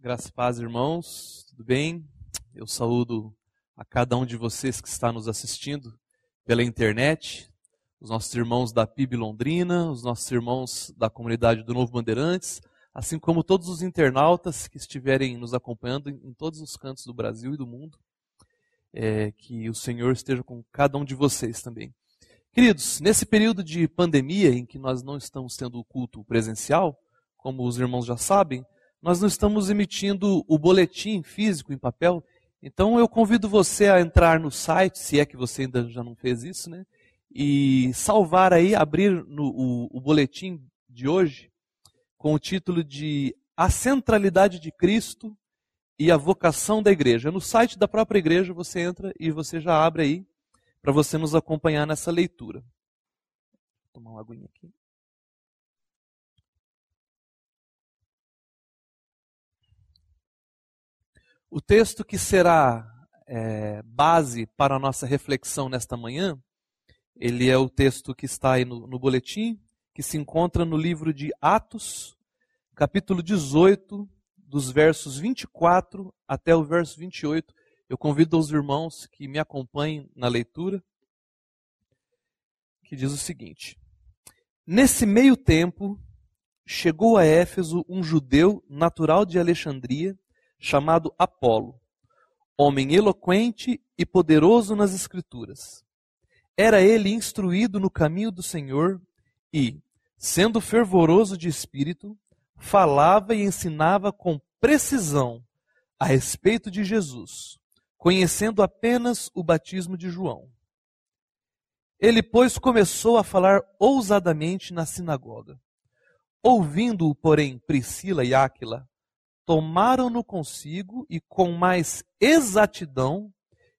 Graças paz, irmãos. Tudo bem? Eu saúdo a cada um de vocês que está nos assistindo pela internet, os nossos irmãos da PIB Londrina, os nossos irmãos da comunidade do Novo Bandeirantes, assim como todos os internautas que estiverem nos acompanhando em todos os cantos do Brasil e do mundo. É, que o Senhor esteja com cada um de vocês também. Queridos, nesse período de pandemia em que nós não estamos tendo o culto presencial, como os irmãos já sabem, nós não estamos emitindo o boletim físico em papel. Então eu convido você a entrar no site, se é que você ainda já não fez isso, né? E salvar aí, abrir no, o, o boletim de hoje com o título de A Centralidade de Cristo e a Vocação da Igreja. No site da própria igreja você entra e você já abre aí para você nos acompanhar nessa leitura. Vou tomar uma aguinha aqui. O texto que será é, base para a nossa reflexão nesta manhã, ele é o texto que está aí no, no boletim, que se encontra no livro de Atos, capítulo 18, dos versos 24 até o verso 28. Eu convido os irmãos que me acompanhem na leitura, que diz o seguinte: Nesse meio tempo, chegou a Éfeso um judeu natural de Alexandria, chamado Apolo, homem eloquente e poderoso nas Escrituras. Era ele instruído no caminho do Senhor e, sendo fervoroso de espírito, falava e ensinava com precisão a respeito de Jesus, conhecendo apenas o batismo de João. Ele, pois, começou a falar ousadamente na sinagoga. Ouvindo-o, porém, Priscila e Áquila, tomaram-no consigo e com mais exatidão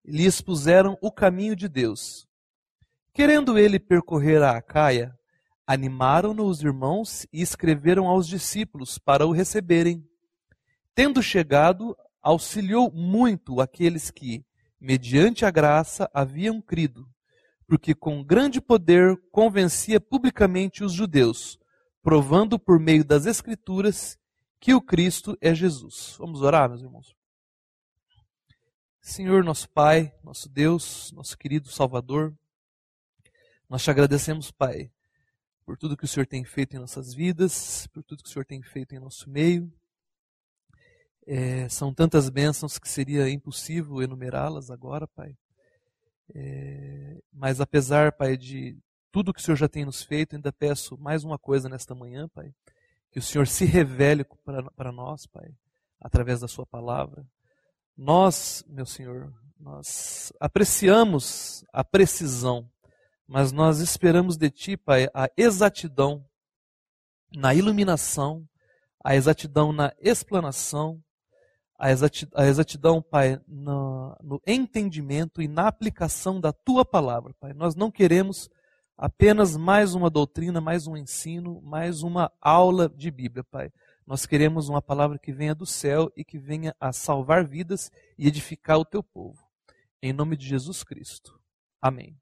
lhe expuseram o caminho de Deus. Querendo ele percorrer a Acaia, animaram-no os irmãos e escreveram aos discípulos para o receberem. Tendo chegado, auxiliou muito aqueles que, mediante a graça, haviam crido, porque com grande poder convencia publicamente os judeus, provando por meio das Escrituras que o Cristo é Jesus. Vamos orar, meus irmãos? Senhor, nosso Pai, nosso Deus, nosso querido Salvador, nós te agradecemos, Pai, por tudo que o Senhor tem feito em nossas vidas, por tudo que o Senhor tem feito em nosso meio. É, são tantas bênçãos que seria impossível enumerá-las agora, Pai. É, mas apesar, Pai, de tudo que o Senhor já tem nos feito, ainda peço mais uma coisa nesta manhã, Pai que o Senhor se revele para nós, Pai, através da Sua palavra. Nós, meu Senhor, nós apreciamos a precisão, mas nós esperamos de Ti, Pai, a exatidão na iluminação, a exatidão na explanação, a exatidão, Pai, no, no entendimento e na aplicação da Tua palavra, Pai. Nós não queremos apenas mais uma doutrina, mais um ensino, mais uma aula de Bíblia, Pai. Nós queremos uma palavra que venha do céu e que venha a salvar vidas e edificar o teu povo. Em nome de Jesus Cristo. Amém.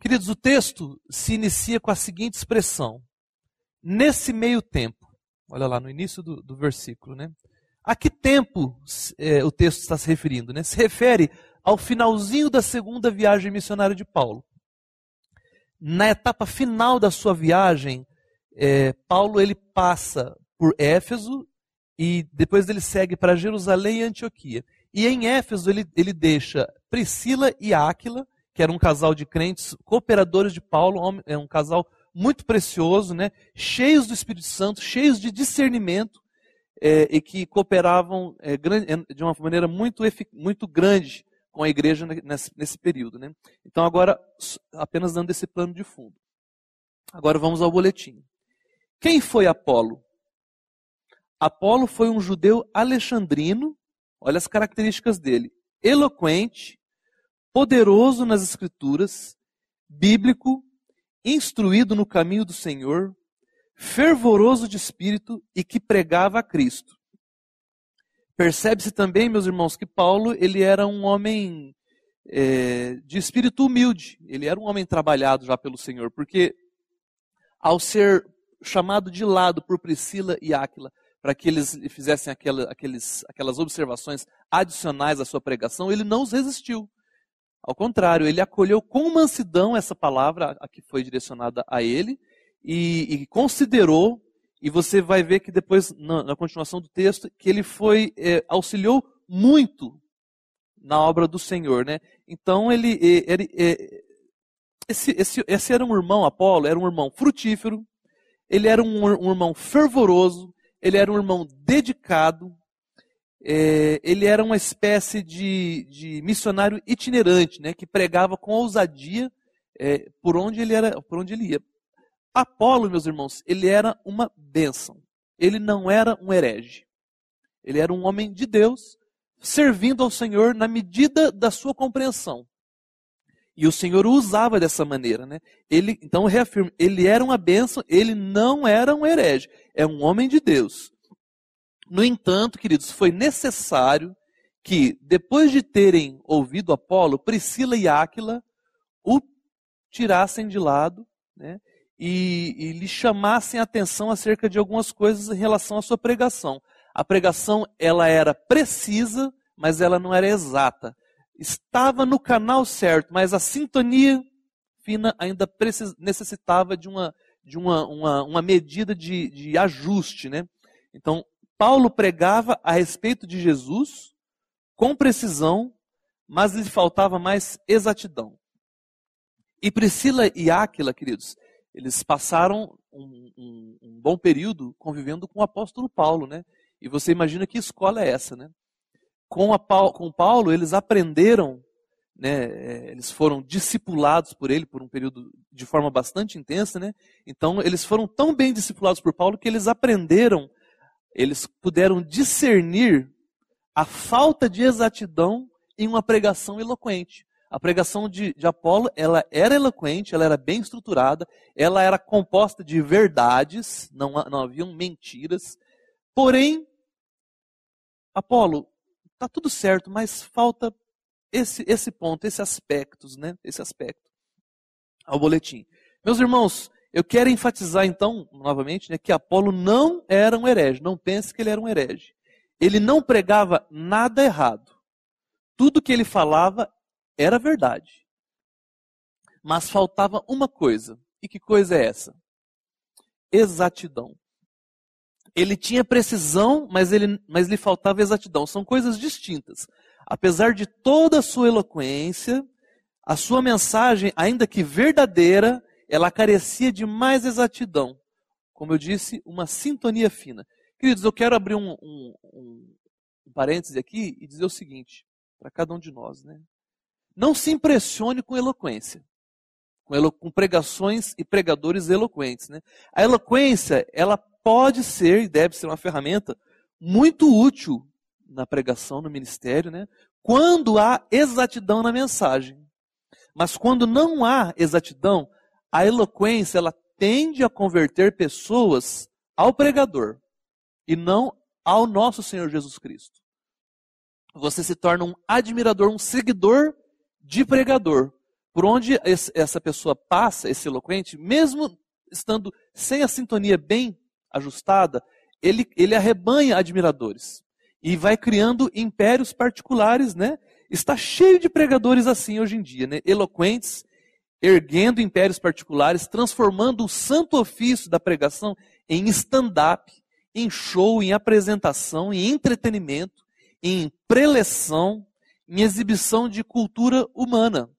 Queridos, o texto se inicia com a seguinte expressão: nesse meio tempo. Olha lá no início do, do versículo, né? A que tempo é, o texto está se referindo? Né? Se refere ao finalzinho da segunda viagem missionária de Paulo na etapa final da sua viagem, é, Paulo ele passa por Éfeso e depois ele segue para Jerusalém e Antioquia. E em Éfeso ele, ele deixa Priscila e Áquila, que era um casal de crentes, cooperadores de Paulo, é um casal muito precioso, né? cheios do Espírito Santo, cheios de discernimento, é, e que cooperavam é, de uma maneira muito, muito grande com a igreja nesse, nesse período. Né? Então, agora, apenas dando esse plano de fundo. Agora vamos ao boletim. Quem foi Apolo? Apolo foi um judeu alexandrino, olha as características dele: eloquente, poderoso nas escrituras, bíblico, instruído no caminho do Senhor, fervoroso de espírito e que pregava a Cristo. Percebe-se também, meus irmãos, que Paulo ele era um homem é, de espírito humilde. Ele era um homem trabalhado já pelo Senhor, porque ao ser chamado de lado por Priscila e Áquila para que eles fizessem aquela, aqueles, aquelas observações adicionais à sua pregação, ele não os resistiu. Ao contrário, ele acolheu com mansidão essa palavra a que foi direcionada a ele e, e considerou, e você vai ver que depois, na, na continuação do texto, que ele foi, é, auxiliou muito na obra do Senhor. Né? Então, ele, ele, ele esse, esse, esse, era um irmão, Apolo, era um irmão frutífero, ele era um, um irmão fervoroso, ele era um irmão dedicado, é, ele era uma espécie de, de, missionário itinerante, né, que pregava com ousadia é, por, onde ele era, por onde ele ia. Apolo, meus irmãos, ele era uma bênção. Ele não era um herege. Ele era um homem de Deus, servindo ao Senhor na medida da sua compreensão. E o Senhor o usava dessa maneira, né? Ele, então reafirmo, ele era uma bênção, ele não era um herege, é um homem de Deus. No entanto, queridos, foi necessário que, depois de terem ouvido Apolo, Priscila e Áquila o tirassem de lado, né? E, e lhe chamassem a atenção acerca de algumas coisas em relação à sua pregação. A pregação, ela era precisa, mas ela não era exata estava no canal certo, mas a sintonia fina ainda precis, necessitava de uma, de uma, uma, uma medida de, de ajuste. Né? Então, Paulo pregava a respeito de Jesus com precisão, mas lhe faltava mais exatidão. E Priscila e Áquila, queridos, eles passaram um, um, um, bom período convivendo com o apóstolo Paulo, né? E você imagina que escola é essa, né? com, a, com Paulo, eles aprenderam, né, é, eles foram discipulados por ele por um período de forma bastante intensa, né? Então, eles foram tão bem discipulados por Paulo que eles aprenderam, eles puderam discernir a falta de exatidão em uma pregação eloquente. A pregação de, de Apolo, ela era eloquente, ela era bem estruturada, ela era composta de verdades, não, não haviam mentiras. Porém, Apolo, Está tudo certo, mas falta esse, esse ponto, esse aspectos, né? Esse aspecto ao boletim. Meus irmãos, eu quero enfatizar então, novamente, né, que Apolo não era um herege. Não pense que ele era um herege. Ele não pregava nada errado. Tudo que ele falava era verdade. Mas faltava uma coisa. E que coisa é essa? Exatidão. Ele tinha precisão, mas, ele, mas lhe faltava exatidão. São coisas distintas. Apesar de toda a sua eloquência, a sua mensagem, ainda que verdadeira, ela carecia de mais exatidão. Como eu disse, uma sintonia fina. Queridos, eu quero abrir um, um, um, um parêntese aqui e dizer o seguinte, para cada um de nós. Né? Não se impressione com eloquência, com, elo, com pregações e pregadores eloquentes. Né? A eloquência, ela pode ser e deve ser uma ferramenta muito útil na pregação, no ministério, né? quando há exatidão na mensagem. Mas quando não há exatidão, a eloquência ela tende a converter pessoas ao pregador e não ao nosso Senhor Jesus Cristo. Você se torna um admirador, um seguidor de pregador. Por onde essa pessoa passa, esse eloquente, mesmo estando sem a sintonia bem ajustada, ele, ele arrebanha admiradores e vai criando impérios particulares, né? Está cheio de pregadores assim hoje em dia, né? Eloquentes, erguendo impérios particulares, transformando o santo ofício da pregação em stand-up, em show, em apresentação, em entretenimento, em preleção, em exibição de cultura humana.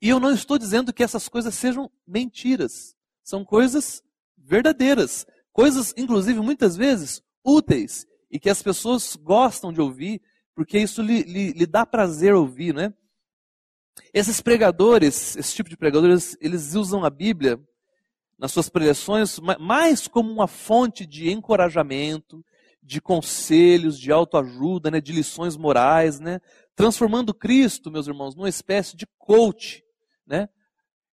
E eu não estou dizendo que essas coisas sejam mentiras. São coisas verdadeiras, coisas, inclusive, muitas vezes úteis e que as pessoas gostam de ouvir, porque isso lhe, lhe, lhe dá prazer ouvir, né? Esses pregadores, esse tipo de pregadores, eles usam a Bíblia nas suas preleções mais como uma fonte de encorajamento, de conselhos, de autoajuda, né, de lições morais, né, transformando Cristo, meus irmãos, numa espécie de coach, né?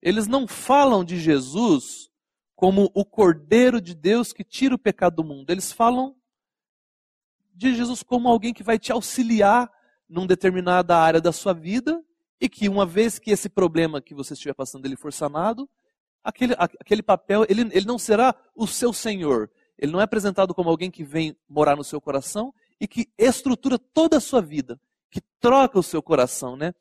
Eles não falam de Jesus como o Cordeiro de Deus que tira o pecado do mundo. Eles falam de Jesus como alguém que vai te auxiliar numa determinada área da sua vida e que uma vez que esse problema que você estiver passando ele for sanado, aquele, aquele papel, ele, ele não será o seu Senhor, Ele não é apresentado como alguém que vem morar no seu coração e que estrutura toda a sua vida, que troca o seu coração, né?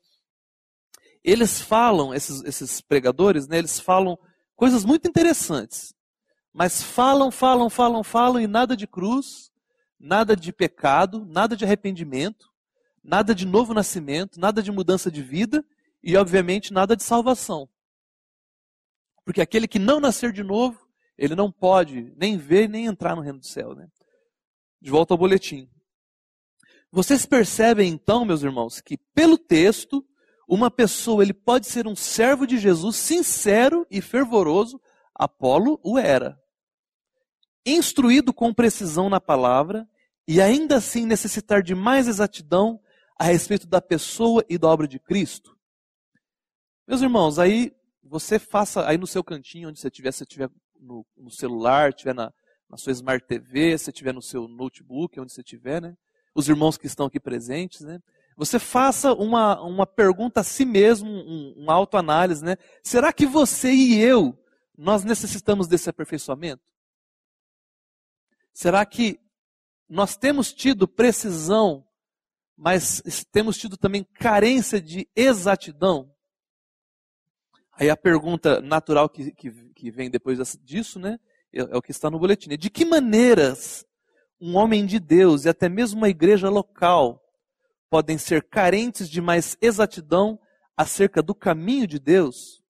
Eles falam, esses, esses pregadores, né? Eles falam coisas muito interessantes. Mas falam, falam, falam, falam e nada de cruz, nada de pecado, nada de arrependimento, nada de novo nascimento, nada de mudança de vida e, obviamente, nada de salvação. Porque aquele que não nascer de novo, ele não pode nem ver nem entrar no reino do céu. Né? De volta ao boletim. Vocês percebem então, meus irmãos, que pelo texto, uma pessoa ele pode ser um servo de Jesus sincero e fervoroso, Apolo o era. Instruído com precisão na palavra e ainda assim necessitar de mais exatidão a respeito da pessoa e da obra de Cristo. Meus irmãos, aí você faça aí no seu cantinho, onde você estiver, se estiver no, no, celular, estiver na, na sua Smart TV, se estiver no seu notebook, onde você estiver, né? Os irmãos que estão aqui presentes, né? Você faça uma, uma pergunta a si mesmo, um, um autoanálise, né? Será que você e eu, nós necessitamos desse aperfeiçoamento? Será que nós temos tido precisão, mas temos tido também carência de exatidão? Aí a pergunta natural que, que, que vem depois disso, né? É, é, o que está no boletim. De que maneiras um homem de Deus e até mesmo uma igreja local podem ser carentes de mais exatidão acerca do caminho de Deus?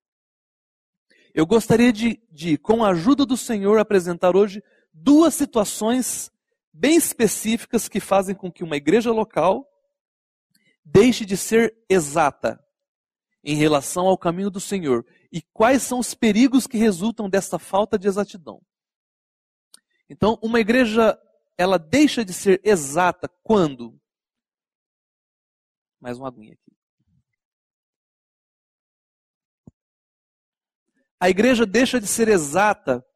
Eu gostaria de, de, com a ajuda do Senhor, apresentar hoje duas situações bem específicas que fazem com que uma igreja local deixe de ser exata em relação ao caminho do Senhor e quais são os perigos que resultam dessa falta de exatidão. Então, uma igreja ela deixa de ser exata quando mais uma aguinha aqui. A igreja deixa de ser exata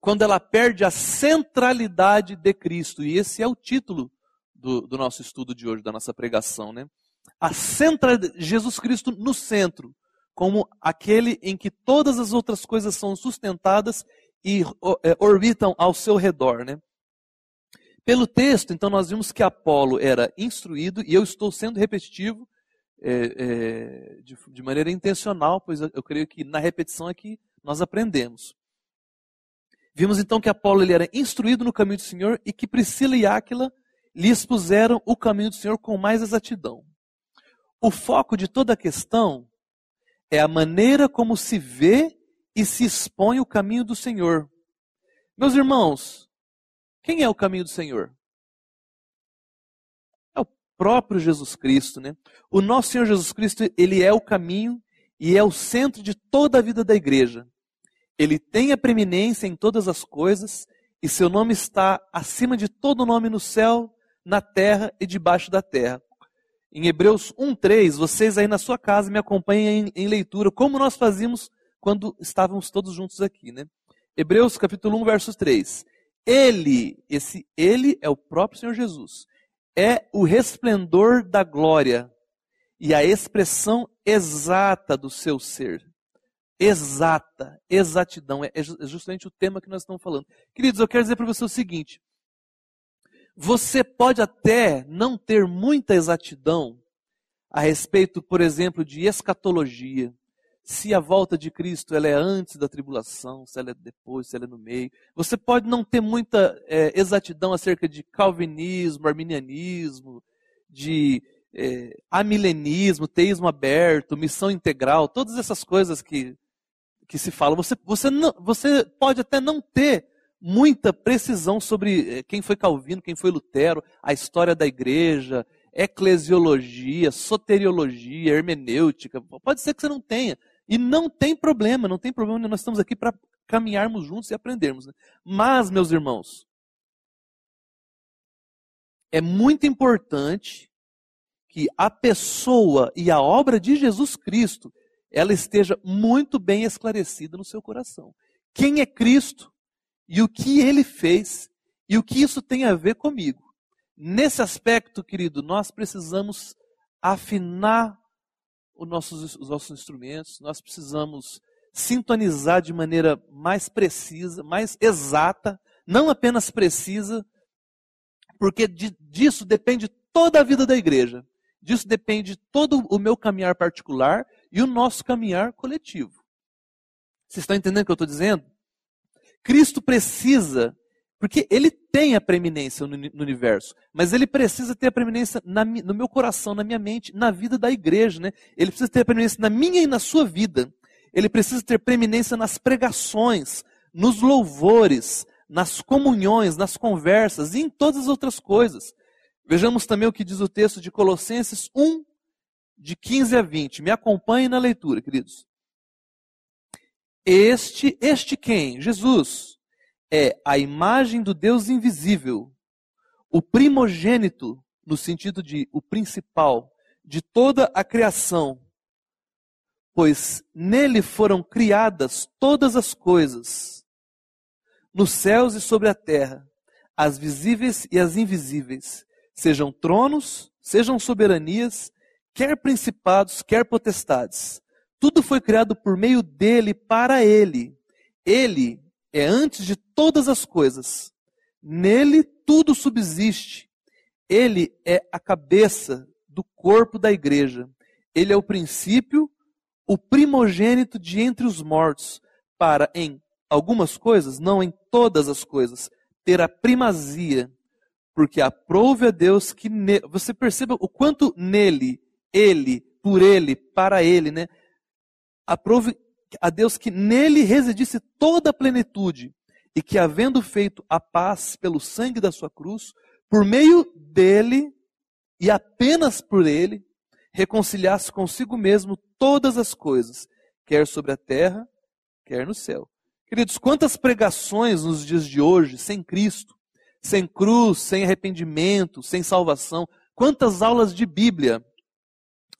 quando ela perde a centralidade de Cristo. E esse é o título do, do nosso estudo de hoje, da nossa pregação, né? A centra, Jesus Cristo no centro, como aquele em que todas as outras coisas são sustentadas e é, orbitam ao seu redor, né? Pelo texto, então, nós vimos que Apolo era instruído, e eu estou sendo repetitivo é, é, de, de, maneira intencional, pois eu, eu creio que na repetição é que nós aprendemos. Vimos então que Apolo ele era instruído no caminho do Senhor e que Priscila e Áquila lhe expuseram o caminho do Senhor com mais exatidão. O foco de toda a questão é a maneira como se vê e se expõe o caminho do Senhor. Meus irmãos, quem é o caminho do Senhor? É o próprio Jesus Cristo, né? O nosso Senhor Jesus Cristo, ele é o caminho e é o centro de toda a vida da igreja. Ele tem a preeminência em todas as coisas e seu nome está acima de todo nome no céu, na terra e debaixo da terra em Hebreus 1,3, vocês aí na sua casa me acompanhem em, em, leitura, como nós fazíamos quando estávamos todos juntos aqui, né? Hebreus capítulo 1, verso 3. Ele, esse ele é o próprio Senhor Jesus, é o resplendor da glória e a expressão exata do seu ser. Exata, exatidão, é, é justamente o tema que nós estamos falando. Queridos, eu quero dizer para você o seguinte: você pode até não ter muita exatidão a respeito, por exemplo, de escatologia. Se a volta de Cristo ela é antes da tribulação, se ela é depois, se ela é no meio. Você pode não ter muita é, exatidão acerca de calvinismo, arminianismo, de é, amilenismo, teísmo aberto, missão integral, todas essas coisas que, que se falam. Você, você, você pode até não ter muita precisão sobre eh, quem foi Calvino, quem foi Lutero, a história da igreja, eclesiologia, soteriologia, hermenêutica. Pode ser que você não tenha. E não tem problema, não tem problema, nós estamos aqui para caminharmos juntos e aprendermos. Né? Mas, meus irmãos, é muito importante que a pessoa e a obra de Jesus Cristo ela esteja muito bem esclarecida no seu coração. Quem é Cristo? E o que ele fez e o que isso tem a ver comigo. Nesse aspecto, querido, nós precisamos afinar os nossos, os nossos instrumentos, nós precisamos sintonizar de maneira mais precisa, mais exata não apenas precisa, porque de, disso depende toda a vida da igreja. Disso depende todo o meu caminhar particular e o nosso caminhar coletivo. Vocês estão entendendo o que eu estou dizendo? Cristo precisa, porque ele tem a preeminência no, universo, mas ele precisa ter a preeminência na, no meu coração, na minha mente, na vida da igreja. Né? Ele precisa ter a preeminência na minha e na sua vida. Ele precisa ter preeminência nas pregações, nos louvores, nas comunhões, nas conversas e em todas as outras coisas. Vejamos também o que diz o texto de Colossenses 1, de 15 a 20. Me acompanhe na leitura, queridos. Este, este quem? Jesus é a imagem do Deus invisível, o primogênito, no sentido de o principal, de toda a criação. Pois nele foram criadas todas as coisas, nos céus e sobre a terra, as visíveis e as invisíveis sejam tronos, sejam soberanias, quer principados, quer potestades. Tudo foi criado por meio dele, para ele. Ele é antes de todas as coisas. Nele tudo subsiste. Ele é a cabeça do corpo da igreja. Ele é o princípio, o primogênito de entre os mortos, para em algumas coisas, não em todas as coisas, ter a primazia porque aprove a Deus que ne... você perceba o quanto nele, ele, por ele, para ele, né? Aprove a Deus que nele residisse toda a plenitude e que havendo feito a paz pelo sangue da sua cruz, por meio dele e apenas por ele, reconciliasse consigo mesmo todas as coisas, quer sobre a terra, quer no céu. Queridos, quantas pregações nos dias de hoje sem Cristo sem cruz, sem arrependimento, sem salvação. Quantas aulas de Bíblia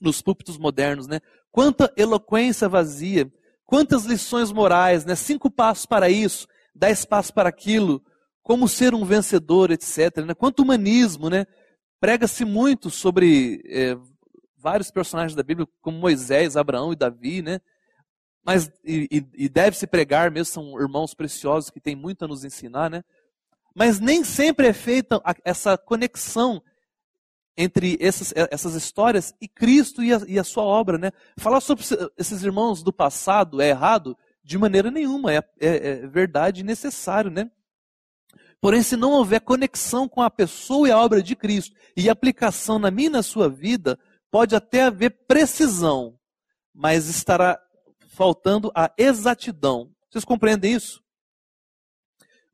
nos púlpitos modernos, né? Quanta eloquência vazia, quantas lições morais, né? Cinco passos para isso, dez passos para aquilo, como ser um vencedor, etc. Né? Quanto humanismo, né? Prega-se muito sobre é, vários personagens da Bíblia, como Moisés, Abraão e Davi, né? Mas, e, e deve-se pregar mesmo, são irmãos preciosos que têm muito a nos ensinar, né? Mas nem sempre é feita essa conexão entre essas, essas histórias e Cristo e a, e a, sua obra. Né? Falar sobre esses irmãos do passado é errado? De maneira nenhuma, é, é, é verdade e necessário. Né? Porém, se não houver conexão com a pessoa e a obra de Cristo e aplicação na minha e na sua vida, pode até haver precisão, mas estará faltando a exatidão. Vocês compreendem isso?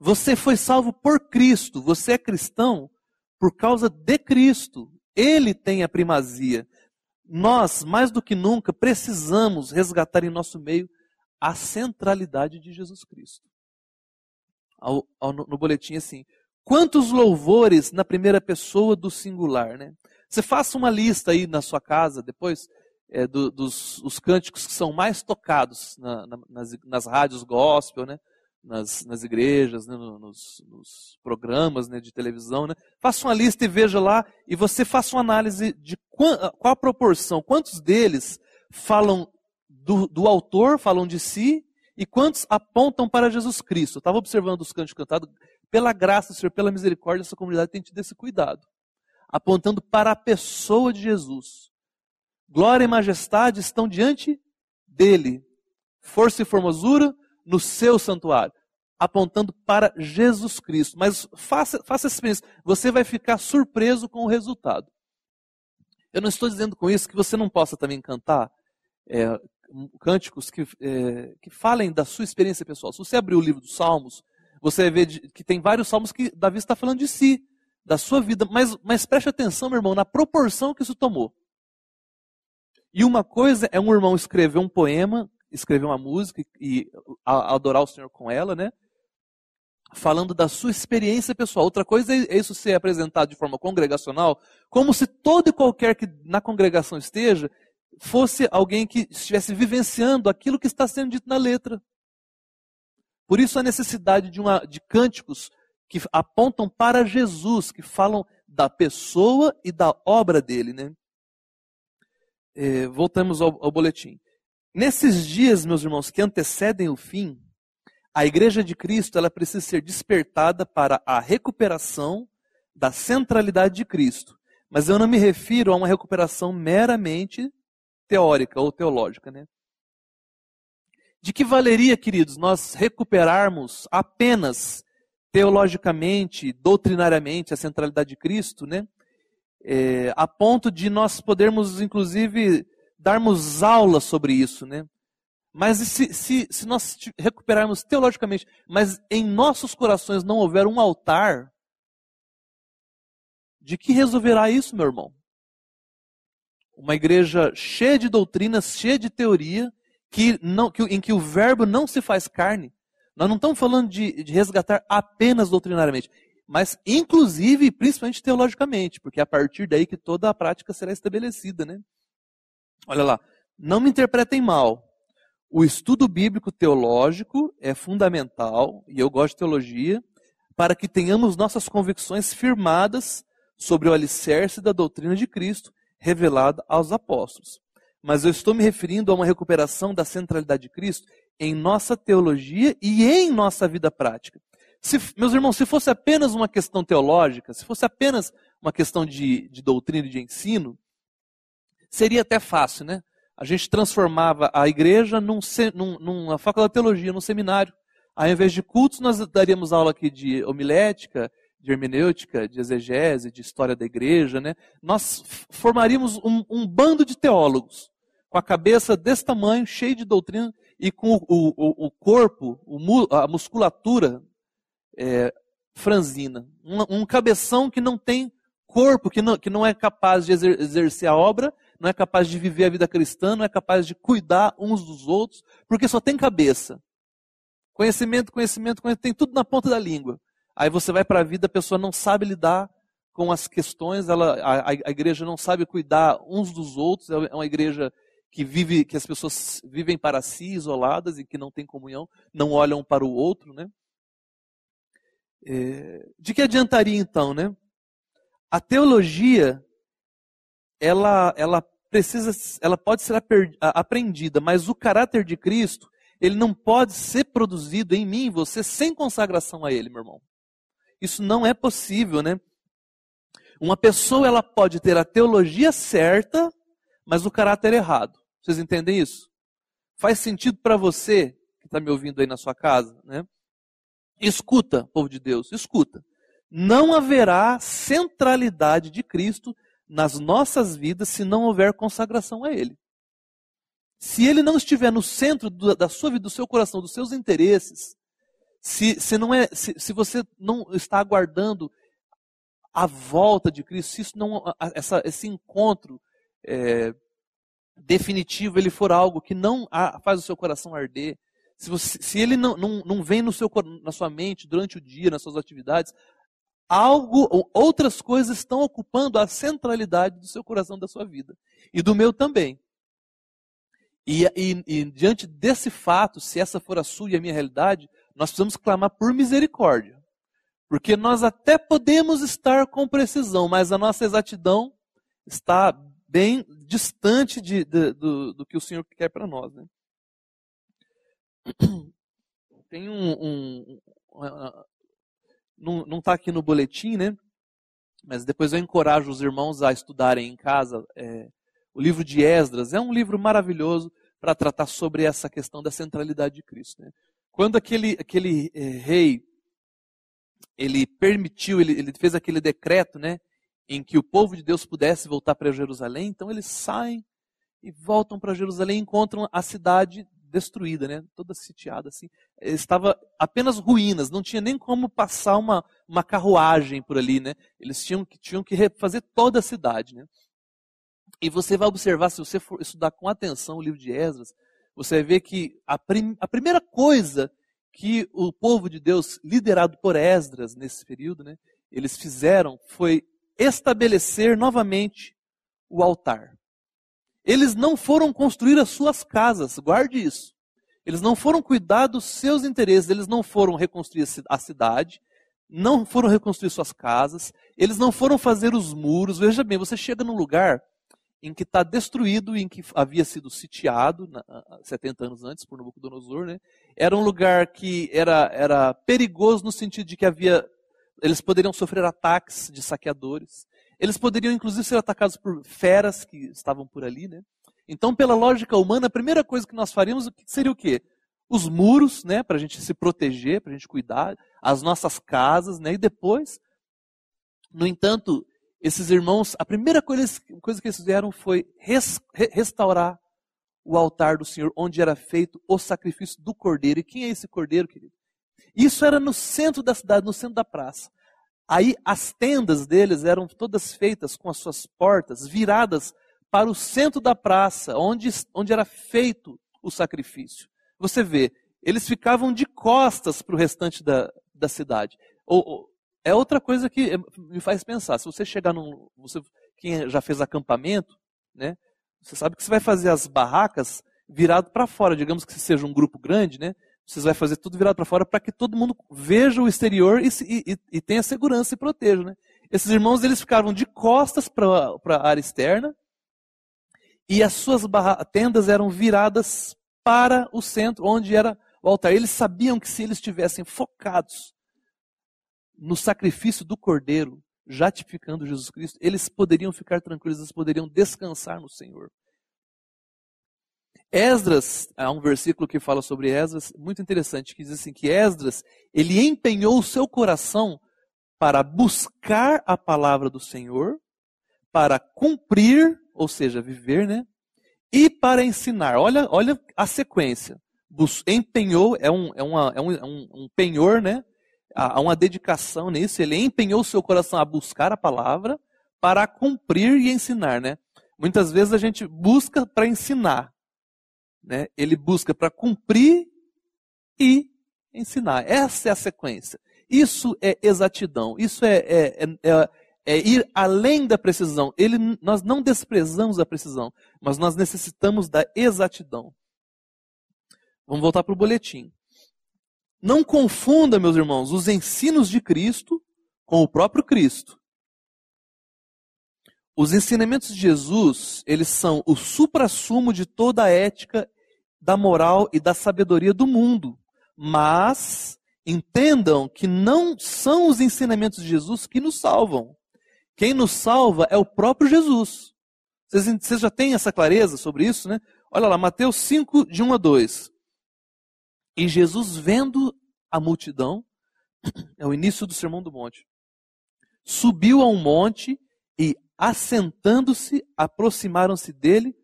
Você foi salvo por Cristo, você é cristão por causa de Cristo. Ele tem a primazia. Nós, mais do que nunca, precisamos resgatar em nosso meio a centralidade de Jesus Cristo. Ao, ao, no boletim assim, quantos louvores na primeira pessoa do singular, né? Você faça uma lista aí na sua casa depois é, do, dos os cânticos que são mais tocados na, na, nas, nas rádios gospel, né? Nas, nas igrejas, né, nos, nos, programas né, de televisão. Né? Faça uma lista e veja lá, e você faça uma análise de qual, qual a proporção, quantos deles falam do, do, autor, falam de si, e quantos apontam para Jesus Cristo. Eu estava observando os cantos cantados, pela graça do Senhor, pela misericórdia, essa comunidade tem tido esse cuidado, apontando para a pessoa de Jesus. Glória e majestade estão diante dele. Força e formosura no seu santuário, apontando para Jesus Cristo. Mas faça, faça essa experiência, você vai ficar surpreso com o resultado. Eu não estou dizendo com isso que você não possa também cantar é, cânticos que, é, que falem da sua experiência pessoal. Se você abrir o livro dos Salmos, você vai ver que tem vários salmos que Davi está falando de si, da sua vida. Mas, mas preste atenção, meu irmão, na proporção que isso tomou. E uma coisa é um irmão escrever um poema escrever uma música e adorar o Senhor com ela, né? Falando da sua experiência pessoal. Outra coisa é isso ser apresentado de forma congregacional, como se todo e qualquer que na congregação esteja fosse alguém que estivesse vivenciando aquilo que está sendo dito na letra. Por isso a necessidade de, uma, de cânticos que apontam para Jesus, que falam da pessoa e da obra dele. Né? É, voltamos ao, ao boletim. Nesses dias, meus irmãos, que antecedem o fim, A igreja de Cristo, ela precisa ser despertada para a recuperação da centralidade de Cristo. Mas eu não me refiro a uma recuperação meramente teórica ou teológica, né? De que valeria, queridos, nós recuperarmos apenas teologicamente, doutrinariamente a centralidade de Cristo, né? É, a ponto de nós podermos, inclusive, darmos aula sobre isso, né? Mas se, se, se nós recuperarmos teologicamente, mas em nossos corações não houver um altar, de que resolverá isso, meu irmão? Uma igreja cheia de doutrinas, cheia de teoria, que não, que, em que o verbo não se faz carne. Nós não estamos falando de, de resgatar apenas doutrinariamente, mas inclusive, principalmente teologicamente, porque é a partir daí que toda a prática será estabelecida, né? Olha lá, não me interpretem mal. O estudo bíblico teológico é fundamental, e eu gosto de teologia, para que tenhamos nossas convicções firmadas sobre o alicerce da doutrina de Cristo revelada aos apóstolos mas eu estou me referindo a uma recuperação da centralidade de Cristo em nossa teologia e em nossa vida prática. Se, meus irmãos, se fosse apenas uma questão teológica, se fosse apenas uma questão de, de doutrina e de ensino, seria até fácil, né? A gente transformava a igreja num, num, numa faculdade de teologia, num seminário. Ao invés de cultos, nós daríamos aula aqui de homilética, de hermenêutica, de exegese, de história da igreja, né? Nós formaríamos um, um bando de teólogos com a cabeça desse tamanho, cheio de doutrina, e com o, o, o corpo, o, a musculatura é, franzina. Um, um, cabeção que não tem corpo, que não, que não é capaz de exer, exercer a obra, não é capaz de viver a vida cristã, não é capaz de cuidar uns dos outros, porque só tem cabeça. Conhecimento, conhecimento, conhecimento, tem tudo na ponta da língua. Aí você vai para a vida, a pessoa não sabe lidar com as questões, ela, a, a, igreja não sabe cuidar uns dos outros, é uma igreja que vive, que as pessoas vivem para si, isoladas e que não têm comunhão, não olham para o outro, né? É, de que adiantaria então, né? A teologia, ela, ela precisa, ela pode ser aprendida, mas o caráter de Cristo, ele não pode ser produzido em mim, você, sem consagração a Ele, meu irmão. Isso não é possível, né? Uma pessoa, ela pode ter a teologia certa, mas o caráter errado. Vocês entendem isso? Faz sentido para você que está me ouvindo aí na sua casa, né? Escuta, povo de Deus, escuta. Não haverá centralidade de Cristo nas nossas vidas se não houver consagração a Ele. Se Ele não estiver no centro da sua vida, do seu coração, dos seus interesses, se, se, não é, se, se você não está aguardando a volta de Cristo, se isso não, essa, esse encontro é, definitivo ele for algo que não faz o seu coração arder, se, você, se ele não, não, não vem no seu, na sua mente durante o dia, nas suas atividades, algo, outras coisas estão ocupando a centralidade do seu coração, da sua vida. E do meu também. E, e, e, diante desse fato, se essa for a sua e a minha realidade, nós precisamos clamar por misericórdia. Porque nós até podemos estar com precisão, mas a nossa exatidão está bem distante de, de, do, do, que o Senhor quer para nós. Né? Tem um. um, não está aqui no boletim, né? Mas depois eu encorajo os irmãos a estudarem em casa é, o livro de Esdras. É um livro maravilhoso para tratar sobre essa questão da centralidade de Cristo. Né? Quando aquele, aquele é, rei ele permitiu, ele, ele fez aquele decreto, né? em que o povo de Deus pudesse voltar para Jerusalém, então eles saem e voltam para Jerusalém e encontram a cidade destruída, né? toda sitiada assim. Estava apenas ruínas, não tinha nem como passar uma, uma carruagem por ali. Né? Eles tinham, tinham que refazer toda a cidade. Né? E você vai observar, se você for estudar com atenção o livro de Esdras, você vai ver que a, prim, a primeira coisa que o povo de Deus, liderado por Esdras nesse período, né, eles fizeram foi estabelecer novamente o altar. Eles não foram construir as suas casas, guarde isso. Eles não foram cuidar dos seus interesses, eles não foram reconstruir a cidade, não foram reconstruir suas casas, eles não foram fazer os muros. Veja bem, você chega num lugar em que está destruído, em que havia sido sitiado 70 anos antes por Nabucodonosor, né? Era um lugar que era, era perigoso no sentido de que havia eles poderiam sofrer ataques de saqueadores. Eles poderiam inclusive ser atacados por feras que estavam por ali, né? Então, pela lógica humana, a primeira coisa que nós faríamos seria o quê? Os muros, né, para a gente se proteger, para a gente cuidar, as nossas casas, né, e depois, no entanto, esses irmãos, a primeira coisa, coisa que eles fizeram foi res, restaurar o altar do Senhor, onde era feito o sacrifício do cordeiro. E quem é esse cordeiro, querido? Isso era no centro da cidade, no centro da praça. Aí as tendas deles eram todas feitas com as suas portas viradas para o centro da praça, onde, onde era feito o sacrifício. Você vê, eles ficavam de costas para o restante da, da cidade. Ou, ou, é outra coisa que me faz pensar. Se você chegar num. Você, quem já fez acampamento, né? Você sabe que você vai fazer as barracas virado para fora. Digamos que seja um grupo grande, né? Você vai fazer tudo virado para fora para que todo mundo veja o exterior e, e, e, tenha segurança e proteja. Né? Esses irmãos eles ficavam de costas para a área externa e as suas tendas eram viradas para o centro, onde era o altar. Eles sabiam que se eles estivessem focados no sacrifício do cordeiro, já tipificando Jesus Cristo, eles poderiam ficar tranquilos, eles poderiam descansar no Senhor. Esdras, há um versículo que fala sobre Esdras, muito interessante, que diz assim, que Esdras, ele empenhou o seu coração para buscar a palavra do Senhor, para cumprir, ou seja, viver, né? E para ensinar. Olha, olha a sequência. Bus empenhou, é um, é, uma, é, um, é um, um penhor, né? Há uma dedicação nisso. Ele empenhou o seu coração a buscar a palavra para cumprir e ensinar, né? Muitas vezes a gente busca para ensinar, né, ele busca para cumprir e ensinar. Essa é a sequência. Isso é exatidão. Isso é, é, é, é, é ir além da precisão. Ele, nós não desprezamos a precisão, mas nós necessitamos da exatidão. Vamos voltar para o boletim. Não confunda, meus irmãos, os ensinos de Cristo com o próprio Cristo. Os ensinamentos de Jesus, eles são o suprassumo de toda a ética da moral e da sabedoria do mundo. Mas entendam que não são os ensinamentos de Jesus que nos salvam. Quem nos salva é o próprio Jesus. Vocês, vocês já têm essa clareza sobre isso, né? Olha lá, Mateus 5, de 1 a 2. E Jesus, vendo a multidão, é o início do Sermão do Monte, subiu a um monte e, assentando-se, aproximaram-se dele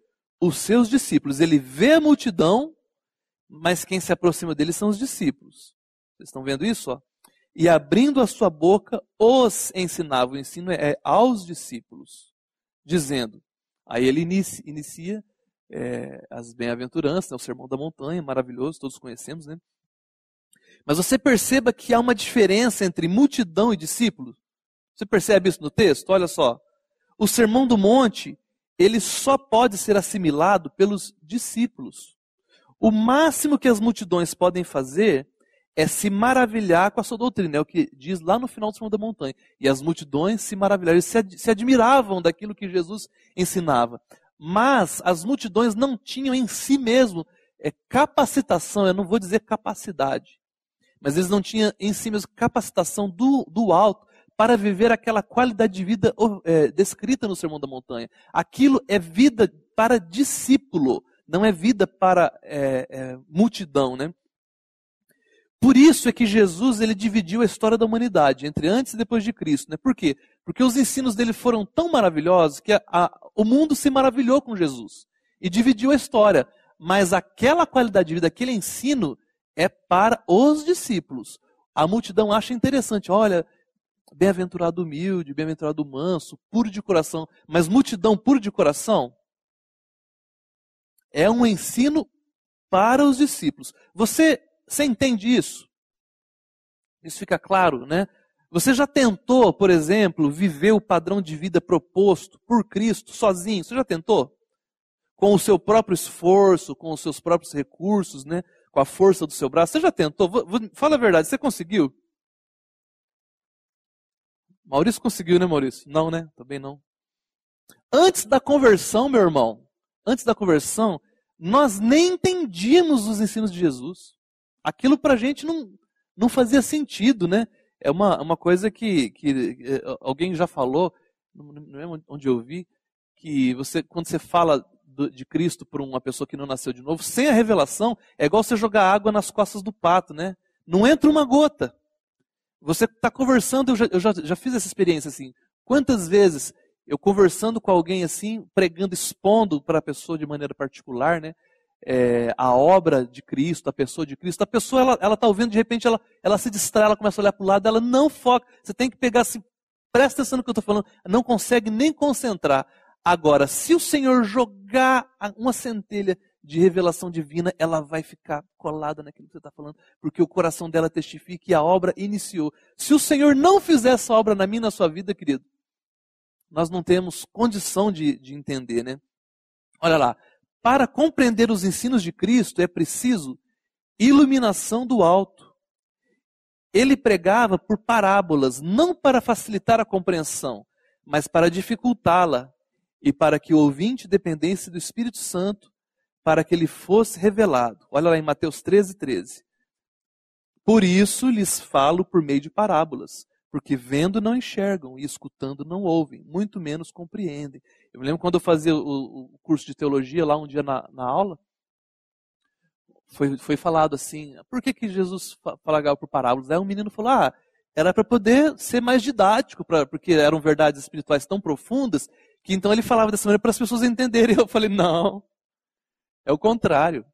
os seus discípulos. Ele vê a multidão, mas quem se aproxima dele são os discípulos. Vocês estão vendo isso? Ó? E abrindo a sua boca, os ensinava. O ensino é aos discípulos, dizendo. Aí ele inicia, inicia é, as bem-aventuranças, né, o sermão da montanha, maravilhoso, todos conhecemos, né? Mas você perceba que há uma diferença entre multidão e discípulos. Você percebe isso no texto? Olha só. O sermão do monte ele só pode ser assimilado pelos discípulos. O máximo que as multidões podem fazer é se maravilhar com a sua doutrina, é o que diz lá no final do Sermão da Montanha. E as multidões se maravilharam, se, ad se admiravam daquilo que Jesus ensinava. Mas as multidões não tinham em si mesmo é, capacitação, eu não vou dizer capacidade, mas eles não tinham em si mesmo capacitação do, do alto para viver aquela qualidade de vida é, descrita no Sermão da Montanha. Aquilo é vida para discípulo, não é vida para é, é, multidão, né? Por isso é que Jesus ele dividiu a história da humanidade entre antes e depois de Cristo, né? Por quê? Porque os ensinos dele foram tão maravilhosos que a, a, o mundo se maravilhou com Jesus e dividiu a história. Mas aquela qualidade de vida, aquele ensino é para os discípulos. A multidão acha interessante, olha, Bem-aventurado humilde, bem-aventurado manso, puro de coração, mas multidão puro de coração é um ensino para os discípulos. Você, você entende isso? Isso fica claro, né? Você já tentou, por exemplo, viver o padrão de vida proposto por Cristo sozinho? Você já tentou? Com o seu próprio esforço, com os seus próprios recursos, né? Com a força do seu braço. Você já tentou? Fala a verdade, você conseguiu? Maurício conseguiu, né, Maurício? Não, né? Também não. Antes da conversão, meu irmão, antes da conversão, nós nem entendíamos os ensinos de Jesus. Aquilo para a gente não, não fazia sentido, né? É uma, uma coisa que, que eh, alguém já falou, não é onde eu vi, que você, quando você fala de Cristo para uma pessoa que não nasceu de novo, sem a revelação, é igual você jogar água nas costas do pato, né? Não entra uma gota. Você está conversando, eu, já, eu já, já fiz essa experiência assim. Quantas vezes eu conversando com alguém assim, pregando, expondo para a pessoa de maneira particular, né? É, a obra de Cristo, a pessoa de Cristo, a pessoa ela, ela tá ouvindo, de repente ela, ela se distrai, ela começa a olhar para o lado, ela não foca. Você tem que pegar assim, presta atenção no que eu estou falando, não consegue nem concentrar. Agora, se o Senhor jogar uma centelha de revelação divina, ela vai ficar colada naquilo que você está falando, porque o coração dela testifica que a obra iniciou. Se o Senhor não fizer essa obra na minha na sua vida, querido, nós não temos condição de, de entender, né? Olha lá, para compreender os ensinos de Cristo é preciso iluminação do alto. Ele pregava por parábolas, não para facilitar a compreensão, mas para dificultá-la, e para que o ouvinte dependesse do Espírito Santo, para que ele fosse revelado. Olha lá em Mateus 13, 13. Por isso lhes falo por meio de parábolas, porque vendo não enxergam e escutando não ouvem, muito menos compreendem. Eu me lembro quando eu fazia o, o curso de teologia lá um dia na, na aula, foi, foi falado assim, por que, que Jesus falava por parábolas? Aí um menino falou, ah, era para poder ser mais didático, pra, porque eram verdades espirituais tão profundas, que então ele falava dessa maneira para as pessoas entenderem. Eu falei, não, é o contrário.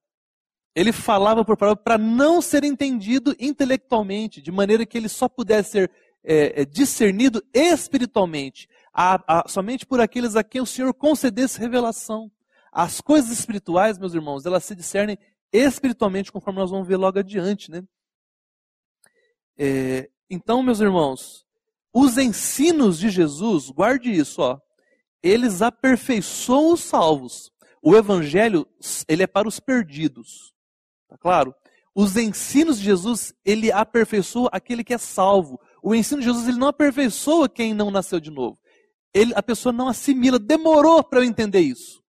Ele falava por parábola para não ser entendido intelectualmente, de maneira que ele só pudesse ser é, é, discernido espiritualmente, a, a, somente por aqueles a quem o Senhor concedesse revelação. As coisas espirituais, meus irmãos, elas se discernem espiritualmente, conforme nós vamos ver logo adiante. Né? É, então, meus irmãos, os ensinos de Jesus, guarde isso, ó, eles aperfeiçoam os salvos. O evangelho, ele é para os perdidos. Tá claro? Os ensinos de Jesus, ele aperfeiçoa aquele que é salvo. O ensino de Jesus ele não aperfeiçoa quem não nasceu de novo. Ele, a pessoa não assimila. Demorou para eu entender isso.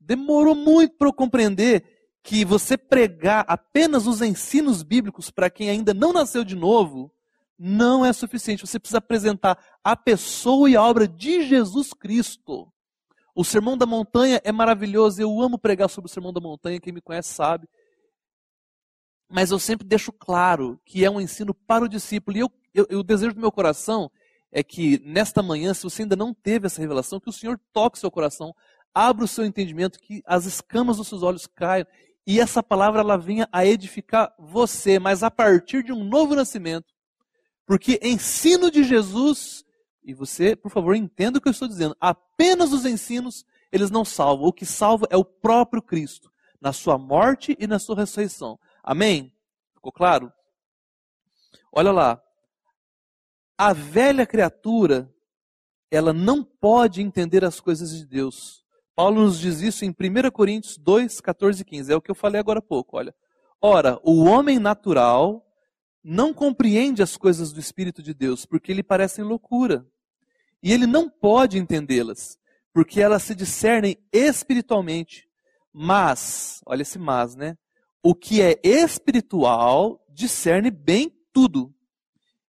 Demorou muito para eu compreender que você pregar apenas os ensinos bíblicos para quem ainda não nasceu de novo não é suficiente. Você precisa apresentar a pessoa e a obra de Jesus Cristo. O Sermão da Montanha é maravilhoso. Eu amo pregar sobre o Sermão da Montanha. Quem me conhece sabe. Mas eu sempre deixo claro que é um ensino para o discípulo. E eu eu, eu, o desejo do meu coração é que nesta manhã, se você ainda não teve essa revelação, que o Senhor toque seu coração, abra o seu entendimento, que as escamas dos seus olhos caiam e essa palavra ela venha a edificar você, mas a partir de um novo nascimento. Porque ensino de Jesus, e você, por favor, entenda o que eu estou dizendo, apenas os ensinos, eles não salvam. O que salva é o próprio Cristo, na sua morte e na sua ressurreição. Amém? Ficou claro? Olha lá, a velha criatura, ela não pode entender as coisas de Deus. Paulo nos diz isso em 1 Coríntios 2, 14 e 15. É o que eu falei agora há pouco. Olha. Ora, o homem natural não compreende as coisas do Espírito de Deus, porque lhe parecem loucura. E ele não pode entendê-las, porque elas se discernem espiritualmente. Mas, olha esse mas, né? O que é espiritual discerne bem tudo,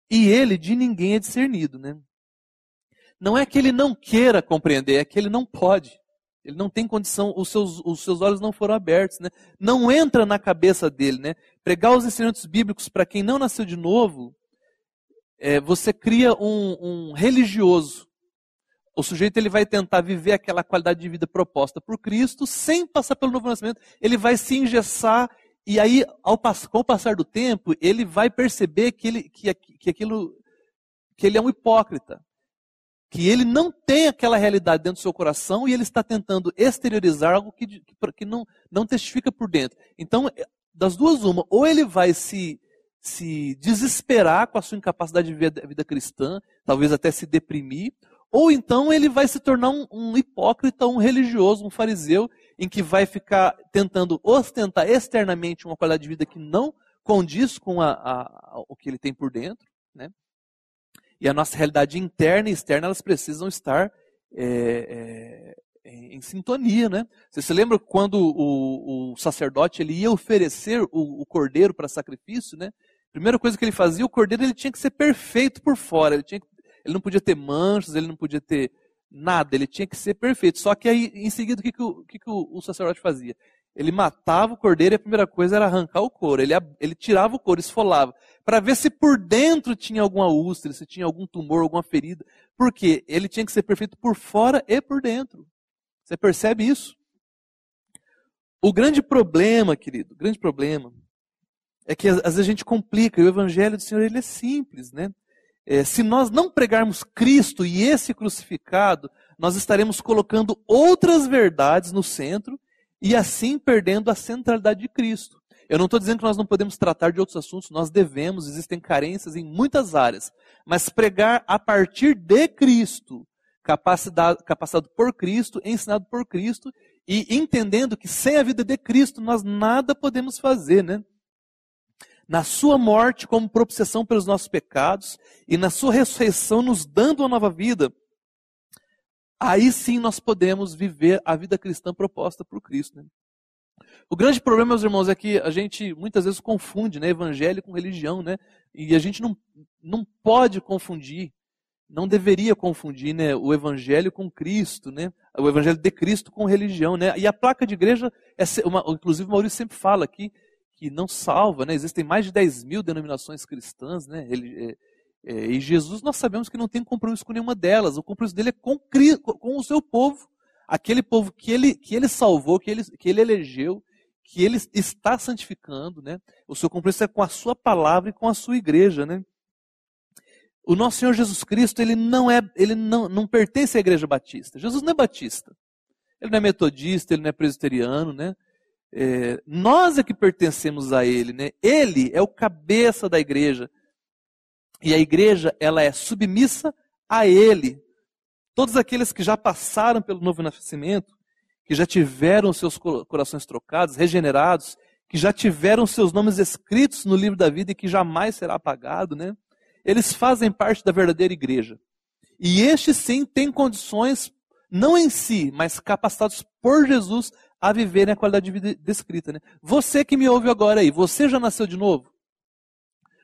e ele de ninguém é discernido, né? Não é que ele não queira compreender, é que ele não pode. Ele não tem condição, os seus, os seus olhos não foram abertos, né? Não entra na cabeça dele, né? Pregar os ensinamentos bíblicos para quem não nasceu de novo, é, você cria um, um religioso. O sujeito ele vai tentar viver aquela qualidade de vida proposta por Cristo sem passar pelo novo nascimento. Ele vai se engessar e aí, ao, com o passar do tempo, ele vai perceber que, ele, que, que aquilo, que ele é um hipócrita. Que ele não tem aquela realidade dentro do seu coração e ele está tentando exteriorizar algo que, que, que não, não testifica por dentro. Então, é, das duas, uma, ou ele vai se, se desesperar com a sua incapacidade de viver a vida cristã, talvez até se deprimir, ou então ele vai se tornar um, um hipócrita, um religioso, um fariseu, em que vai ficar tentando ostentar externamente uma qualidade de vida que não condiz com a, a, o que ele tem por dentro. Né? E a nossa realidade interna e externa, elas precisam estar é, é, em sintonia, né? Você se lembra quando o, o sacerdote ele ia oferecer o, o cordeiro para sacrifício, né? Primeira coisa que ele fazia, o cordeiro ele tinha que ser perfeito por fora, ele, tinha, ele não podia ter manchas, ele não podia ter nada, ele tinha que ser perfeito. Só que aí, em seguida, o que, que, o, que, que o, o sacerdote fazia? Ele matava o cordeiro e a primeira coisa era arrancar o couro. Ele, ele tirava o couro, esfolava, para ver se por dentro tinha alguma úlcera, se tinha algum tumor, alguma ferida. Porque ele tinha que ser perfeito por fora e por dentro. Você percebe isso? O grande problema, querido, o grande problema, é que às vezes a gente complica. E o evangelho do Senhor ele é simples, né? É, se nós não pregarmos Cristo e esse crucificado, nós estaremos colocando outras verdades no centro e assim perdendo a centralidade de Cristo. Eu não estou dizendo que nós não podemos tratar de outros assuntos, nós devemos, existem carências em muitas áreas, mas pregar a partir de Cristo, capacitado, capacitado por Cristo, ensinado por Cristo e entendendo que sem a vida de Cristo nós nada podemos fazer, né? Na sua morte como propiciação pelos nossos pecados e na sua ressurreição nos dando uma nova vida, aí sim nós podemos viver a vida cristã proposta por Cristo. Né? O grande problema, meus irmãos, é que a gente muitas vezes confunde né, evangelho com religião, né? E a gente não, não pode confundir, não deveria confundir né, o evangelho com Cristo, né? O evangelho de Cristo com religião, né? E a placa de igreja, é uma, inclusive o Maurício sempre fala aqui, que não salva, né? Existem mais de 10 mil denominações cristãs, né? Ele, é, é, e Jesus, nós sabemos que não tem compromisso com nenhuma delas. O compromisso dele é com, com o seu povo. Aquele povo que ele, que ele salvou, que ele, que ele elegeu, que ele está santificando. Né? O seu compromisso é com a sua palavra e com a sua igreja. Né? O nosso Senhor Jesus Cristo, ele não é, ele não, não pertence à igreja batista. Jesus não é batista. Ele não é metodista, ele não é presbiteriano, né? É, nós é que pertencemos a ele, né? Ele é o cabeça da igreja. E a igreja, ela é submissa a ele. Todos aqueles que já passaram pelo novo nascimento, que já tiveram seus corações trocados, regenerados, que já tiveram seus nomes escritos no livro da vida e que jamais será apagado, né? Eles fazem parte da verdadeira igreja. E este sim tem condições, não em si, mas capacitados por Jesus a viverem a qualidade de vida descrita. Né? Você que me ouve agora aí, você já nasceu de novo?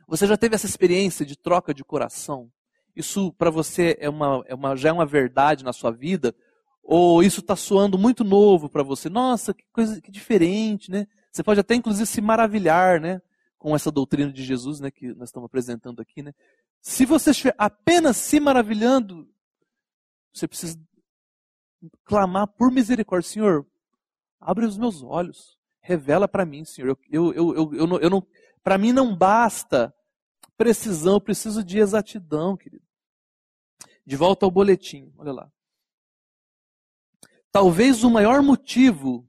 Você já teve essa experiência de troca de coração? Isso para você é uma, é uma, já é uma verdade na sua vida? Ou isso está soando muito novo para você? Nossa, que coisa que diferente, né? Você pode até inclusive se maravilhar, né? Com essa doutrina de Jesus, né? Que nós estamos apresentando aqui, né? Se você estiver apenas se maravilhando, você precisa clamar por misericórdia, Senhor. Abre os meus olhos, revela para mim, Senhor. Eu, eu, eu, eu, eu não, para mim não basta precisão, eu preciso de exatidão, querido. De volta ao boletim, olha lá. Talvez o maior motivo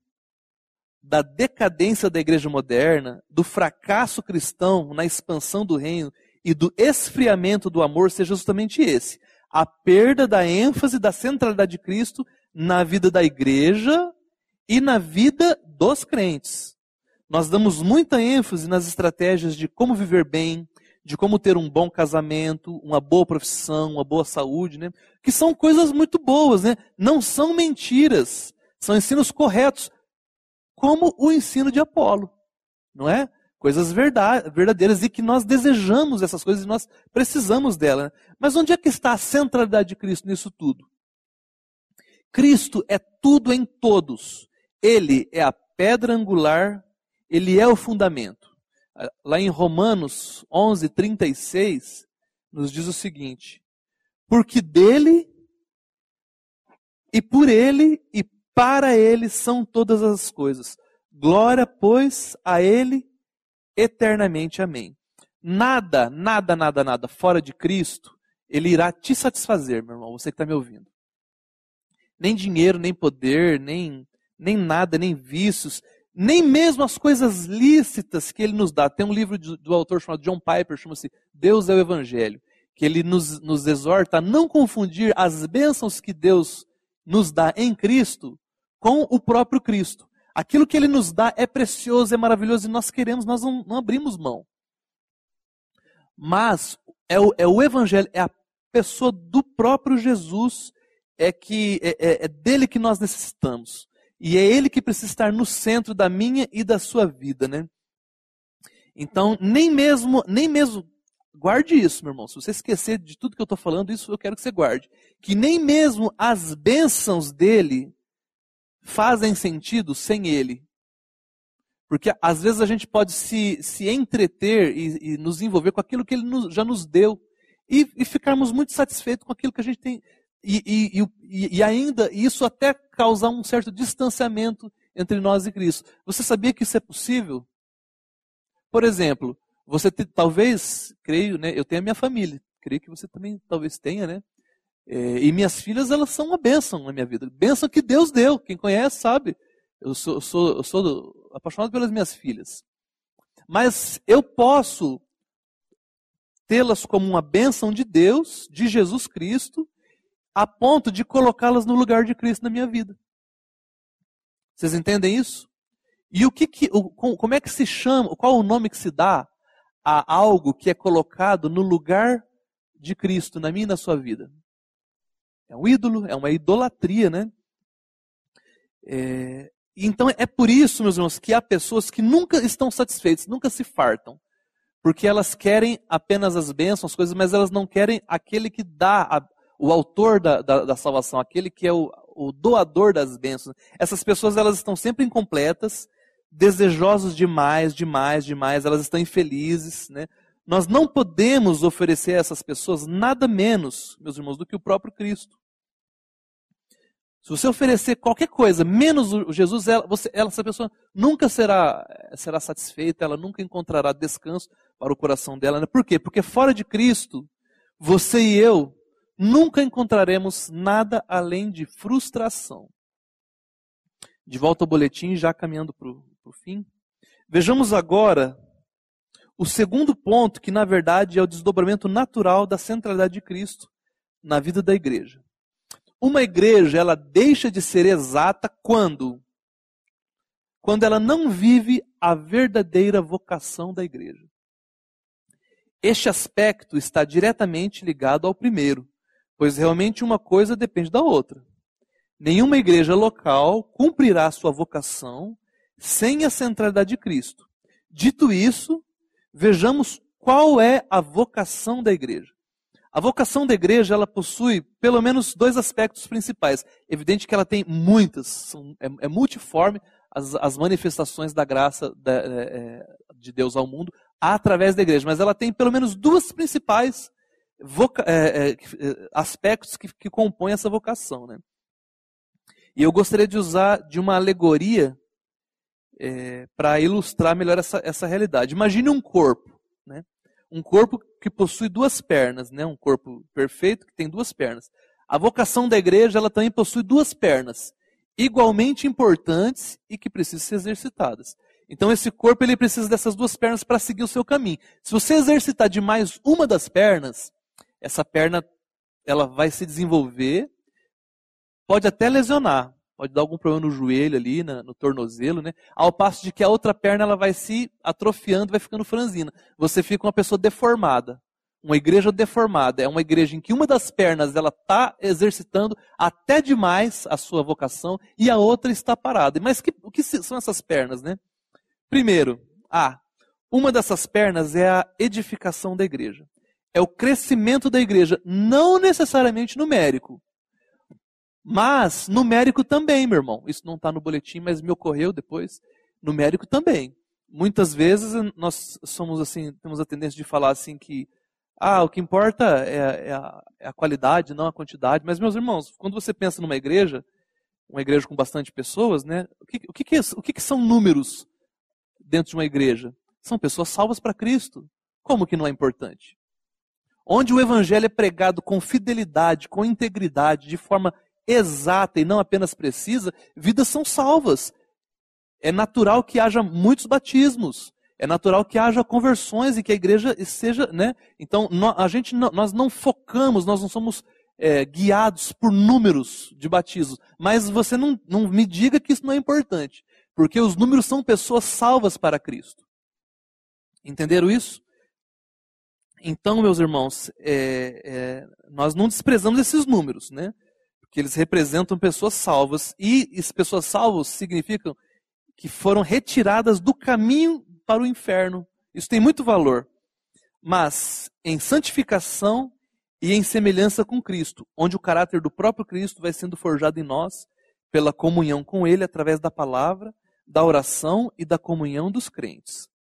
da decadência da igreja moderna, do fracasso cristão na expansão do reino e do esfriamento do amor seja justamente esse: a perda da ênfase da centralidade de Cristo na vida da igreja e na vida dos crentes. Nós damos muita ênfase nas estratégias de como viver bem, de como ter um bom casamento, uma boa profissão, uma boa saúde, né? Que são coisas muito boas, né? Não são mentiras, são ensinos corretos, como o ensino de Apolo, não é? Coisas verdadeiras e que nós desejamos essas coisas e nós precisamos dela. Né? Mas onde é que está a centralidade de Cristo nisso tudo? Cristo é tudo em todos. Ele é a pedra angular ele é o fundamento. Lá em Romanos 11, 36, nos diz o seguinte: Porque dele, e por ele, e para ele são todas as coisas. Glória, pois, a ele eternamente. Amém. Nada, nada, nada, nada fora de Cristo, ele irá te satisfazer, meu irmão, você que está me ouvindo. Nem dinheiro, nem poder, nem, nem nada, nem vícios nem mesmo as coisas lícitas que ele nos dá. Tem um livro do, autor chamado John Piper, chama-se Deus é o Evangelho, que ele nos, nos exorta a não confundir as bênçãos que Deus nos dá em Cristo com o próprio Cristo. Aquilo que ele nos dá é precioso, é maravilhoso e nós queremos, nós não, não abrimos mão. Mas é o, é o Evangelho, é a pessoa do próprio Jesus é que é, é, é dele que nós necessitamos. E é ele que precisa estar no centro da minha e da sua vida, né? Então, nem mesmo, nem mesmo, guarde isso, meu irmão. Se você esquecer de tudo que eu estou falando, isso eu quero que você guarde. Que nem mesmo as bênçãos dele fazem sentido sem ele. Porque às vezes a gente pode se, se entreter e, e nos envolver com aquilo que ele nos, já nos deu. E, e, ficarmos muito satisfeitos com aquilo que a gente tem. E, e, e ainda isso até causar um certo distanciamento entre nós e Cristo. Você sabia que isso é possível? Por exemplo, você te, talvez, creio, né, eu tenho a minha família, creio que você também talvez tenha, né? É, e minhas filhas, elas são uma bênção na minha vida. Bênção que Deus deu. Quem conhece sabe. Eu sou, eu sou, eu sou apaixonado pelas minhas filhas. Mas eu posso tê-las como uma bênção de Deus, de Jesus Cristo, a ponto de colocá-las no lugar de Cristo na minha vida. Vocês entendem isso? E o que, que o, como é que se chama, qual o nome que se dá a algo que é colocado no lugar de Cristo na minha e na sua vida? É um ídolo, é uma idolatria, né? É, então é por isso, meus irmãos, que há pessoas que nunca estão satisfeitas, nunca se fartam. Porque elas querem apenas as bênçãos, as coisas, mas elas não querem aquele que dá, o autor da, da, da, salvação, aquele que é o, o doador das bênçãos. Essas pessoas elas estão sempre incompletas, desejosos de mais, de mais, de mais, elas estão infelizes. Né? Nós não podemos oferecer a essas pessoas nada menos, meus irmãos, do que o próprio Cristo. Se você oferecer qualquer coisa, menos o Jesus, ela, você, ela, essa pessoa nunca será, será satisfeita, ela nunca encontrará descanso para o coração dela. Né? Por quê? Porque fora de Cristo, você e eu nunca encontraremos nada além de frustração. De volta ao boletim, já caminhando para o fim. Vejamos agora o segundo ponto, que na verdade é o desdobramento natural da centralidade de Cristo na vida da igreja. Uma igreja, ela deixa de ser exata quando? Quando ela não vive a verdadeira vocação da igreja. Este aspecto está diretamente ligado ao primeiro, pois realmente uma coisa depende da outra. Nenhuma igreja local cumprirá sua vocação sem a centralidade de Cristo. Dito isso, vejamos qual é a vocação da igreja. A vocação da igreja, ela possui pelo menos dois aspectos principais. Evidente que ela tem muitas, são, é, é, multiforme as, as, manifestações da graça da, é, é, de Deus ao mundo através da igreja, mas ela tem pelo menos duas principais voca, é, é, aspectos que, que compõem essa vocação. Né? E eu gostaria de usar de uma alegoria para ilustrar melhor essa, essa realidade. Imagine um corpo. Né? um corpo que possui duas pernas, né? um corpo perfeito que tem duas pernas. A vocação da igreja ela também possui duas pernas, igualmente importantes e que precisam ser exercitadas. Então esse corpo ele precisa dessas duas pernas para seguir o seu caminho. Se você exercitar demais uma das pernas, essa perna ela vai se desenvolver, pode até lesionar, pode dar algum problema no joelho ali, na, no tornozelo, né? Ao passo de que a outra perna ela vai se atrofiando, vai ficando franzina. Você fica uma pessoa deformada. Uma igreja deformada é uma igreja em que uma das pernas ela está exercitando até demais a sua vocação e a outra está parada. Mas que, o que são essas pernas, né? Primeiro, a uma dessas pernas é a edificação da igreja. É o crescimento da igreja, não necessariamente numérico, mas numérico também, meu irmão. Isso não está no boletim, mas me ocorreu depois. Numérico também. Muitas vezes nós somos assim, temos a tendência de falar assim que ah, o que importa é, é, a, é a, qualidade, não a quantidade. Mas, meus irmãos, quando você pensa numa igreja, uma igreja com bastante pessoas, né? O que, o que, que, é, o que, que são números dentro de uma igreja? São pessoas salvas para Cristo. Como que não é importante? Onde o evangelho é pregado com fidelidade, com integridade, de forma exata e não apenas precisa, vidas são salvas. É natural que haja muitos batismos. É natural que haja conversões e que a igreja seja, né? Então, a gente, nós não focamos, nós não somos é, guiados por números de batismos. Mas você não, não me diga que isso não é importante. Porque os números são pessoas salvas para Cristo. Entenderam isso? Então, meus irmãos, é, é, nós não desprezamos esses números, né? que eles representam pessoas salvas. E as pessoas salvas significam que foram retiradas do caminho para o inferno. Isso tem muito valor. Mas em santificação e em semelhança com Cristo, onde o caráter do próprio Cristo vai sendo forjado em nós pela comunhão com Ele através da palavra, da oração e da comunhão dos crentes.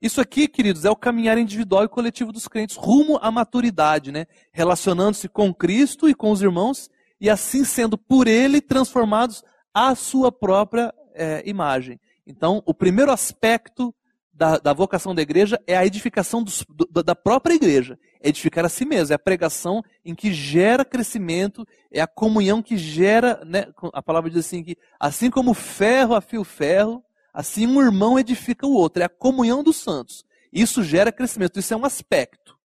Isso aqui, queridos, é o caminhar individual e coletivo dos crentes rumo à maturidade, né? Relacionando-se com Cristo e com os irmãos e assim sendo por Ele transformados à sua própria é, imagem. Então, o primeiro aspecto da, da, vocação da igreja é a edificação dos, do, da própria igreja. É edificar a si mesmo. É a pregação em que gera crescimento, é a comunhão que gera, né, a palavra diz assim, que assim como ferro afia o ferro, assim um irmão edifica o outro. É a comunhão dos santos. Isso gera crescimento. Isso é um aspecto.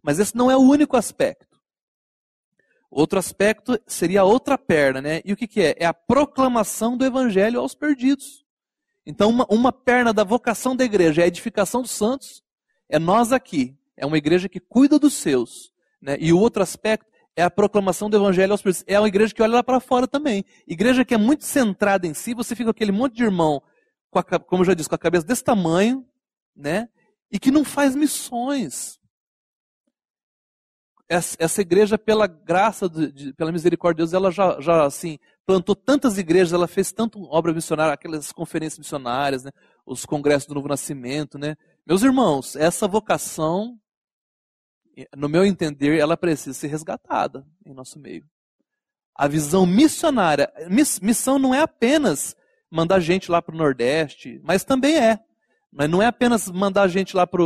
Mas esse não é o único aspecto. Outro aspecto seria a outra perna, né? E o que, que é? É a proclamação do evangelho aos perdidos. Então, uma, uma perna da vocação da igreja é a edificação dos santos, é nós aqui. É uma igreja que cuida dos seus. Né? E o outro aspecto é a proclamação do evangelho aos perdidos. É uma igreja que olha lá para fora também. Igreja que é muito centrada em si, você fica com aquele monte de irmão, a, como eu já disse, com a cabeça desse tamanho, né? E que não faz missões essa igreja, pela graça, de, de, pela misericórdia de Deus, ela já, já assim, plantou tantas igrejas, ela fez tanto obra missionária, aquelas conferências missionárias, né, os congressos do Novo Nascimento. Né. Meus irmãos, essa vocação, no meu entender, ela precisa ser resgatada em nosso meio. A visão missionária, missão não é apenas mandar gente lá para o Nordeste, mas também é. Mas não é apenas mandar gente lá para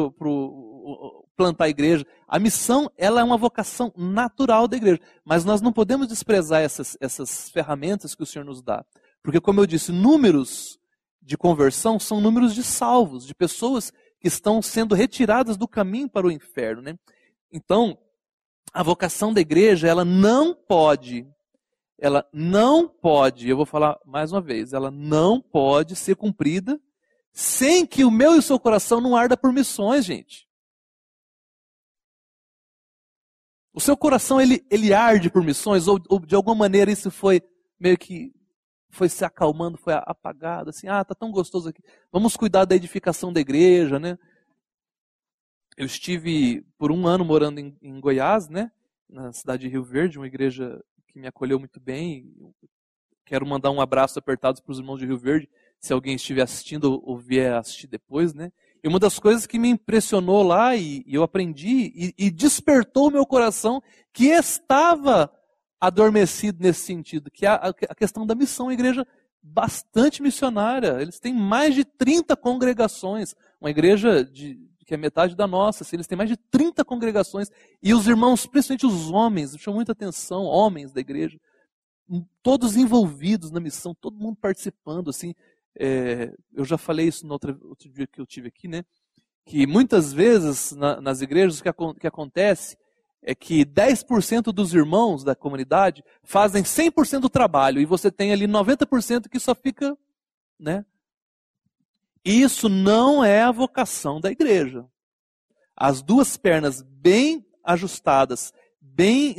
plantar a igreja. A missão, ela é uma vocação natural da igreja. Mas nós não podemos desprezar essas, essas ferramentas que o Senhor nos dá. Porque, como eu disse, números de conversão são números de salvos, de pessoas que estão sendo retiradas do caminho para o inferno. Né? Então, a vocação da igreja, ela não pode, ela não pode, eu vou falar mais uma vez, ela não pode ser cumprida sem que o meu e o seu coração não arda por missões, gente. O seu coração ele, ele arde por missões ou, ou, de alguma maneira isso foi meio que foi se acalmando, foi apagado, assim, ah, tá tão gostoso aqui. Vamos cuidar da edificação da igreja, né? Eu estive por um ano morando em, em Goiás, né? Na cidade de Rio Verde, uma igreja que me acolheu muito bem. Quero mandar um abraço apertado para os irmãos de Rio Verde, se alguém estiver assistindo ou vier assistir depois, né? E uma das coisas que me impressionou lá e, e eu aprendi e, e despertou o meu coração que estava adormecido nesse sentido, que é a, a questão da missão, a igreja bastante missionária. Eles têm mais de 30 congregações, uma igreja de, que é metade da nossa, assim, eles têm mais de 30 congregações, e os irmãos, principalmente os homens, chamam muita atenção, homens da igreja, todos envolvidos na missão, todo mundo participando, assim, é, eu já falei isso no outro, outro, dia que eu tive aqui, né? Que muitas vezes na, nas igrejas o que, que acontece é que 10% dos irmãos da comunidade fazem 100% do trabalho e você tem ali 90% que só fica, né? Isso não é a vocação da igreja. As duas pernas bem ajustadas, bem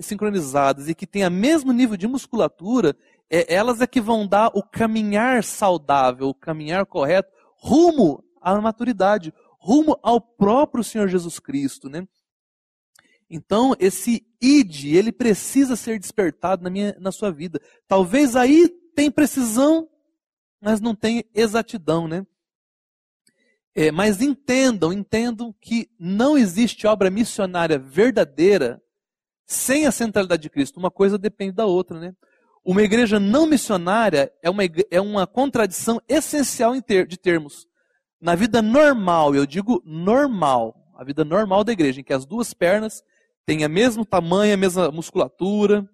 sincronizadas e que têm o mesmo nível de musculatura, é, elas é que vão dar o caminhar saudável, o caminhar correto, rumo à maturidade, rumo ao próprio Senhor Jesus Cristo, né? Então, esse id, ele precisa ser despertado na, minha, na sua vida. Talvez aí tem precisão, mas não tem exatidão, né? É, mas entendam, entendam que não existe obra missionária verdadeira sem a centralidade de Cristo. Uma coisa depende da outra, né? Uma igreja não missionária é uma, é uma contradição essencial ter, de termos. Na vida normal, eu digo normal, a vida normal da igreja, em que as duas pernas têm a mesmo tamanho, a mesma musculatura,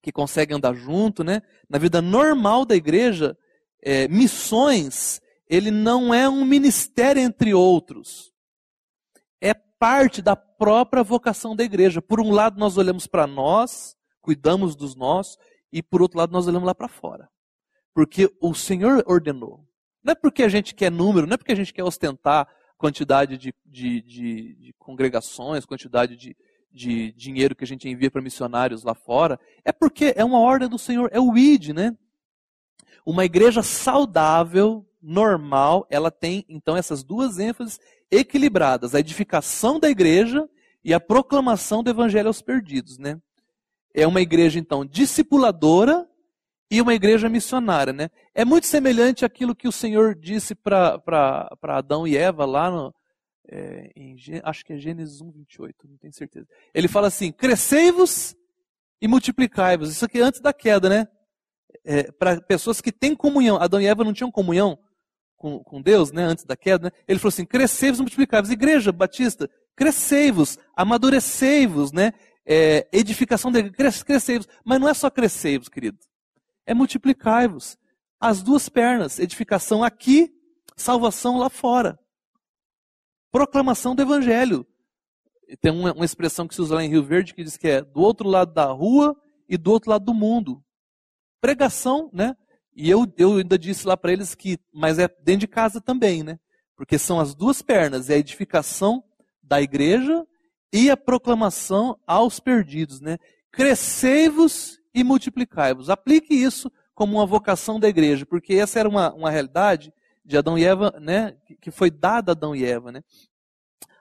que conseguem andar junto, né? Na vida normal da igreja, é, missões, ele não é um ministério entre outros. É parte da própria vocação da igreja. Por um lado, nós olhamos para nós, cuidamos dos nossos, e por outro lado nós olhamos lá para fora. Porque o Senhor ordenou. Não é porque a gente quer número, não é porque a gente quer ostentar quantidade de, de, de, de congregações, quantidade de, de dinheiro que a gente envia para missionários lá fora, é porque é uma ordem do Senhor, é o ID, né? Uma igreja saudável, normal, ela tem então essas duas ênfases equilibradas, a edificação da igreja e a proclamação do evangelho aos perdidos, né? É uma igreja então discipuladora e uma igreja missionária, né? É muito semelhante àquilo que o Senhor disse para Adão e Eva lá no, é, em, acho que é Gênesis 1, 28, não tenho certeza. Ele fala assim: crescei-vos e multiplicai-vos. Isso aqui é antes da queda, né? É, Para pessoas que têm comunhão. Adão e Eva não tinham comunhão com, com Deus, né? Antes da queda, né? Ele falou assim: crescei-vos e multiplicai-vos. Igreja Batista, crescei-vos, amadurecei-vos, né? É, edificação de crescei-vos. Mas não é só crescei-vos, querido. É multiplicai-vos. As duas pernas, edificação aqui, salvação lá fora proclamação do evangelho. Tem uma, uma, expressão que se usa lá em Rio Verde que diz que é do outro lado da rua e do outro lado do mundo. Pregação, né? E eu, eu ainda disse lá para eles que, mas é dentro de casa também, né? Porque são as duas pernas, é a edificação da igreja e a proclamação aos perdidos, né? Crescei-vos e multiplicai-vos. Aplique isso como uma vocação da igreja, porque essa era uma, uma realidade de Adão e Eva, né, que foi dada a Adão e Eva, né?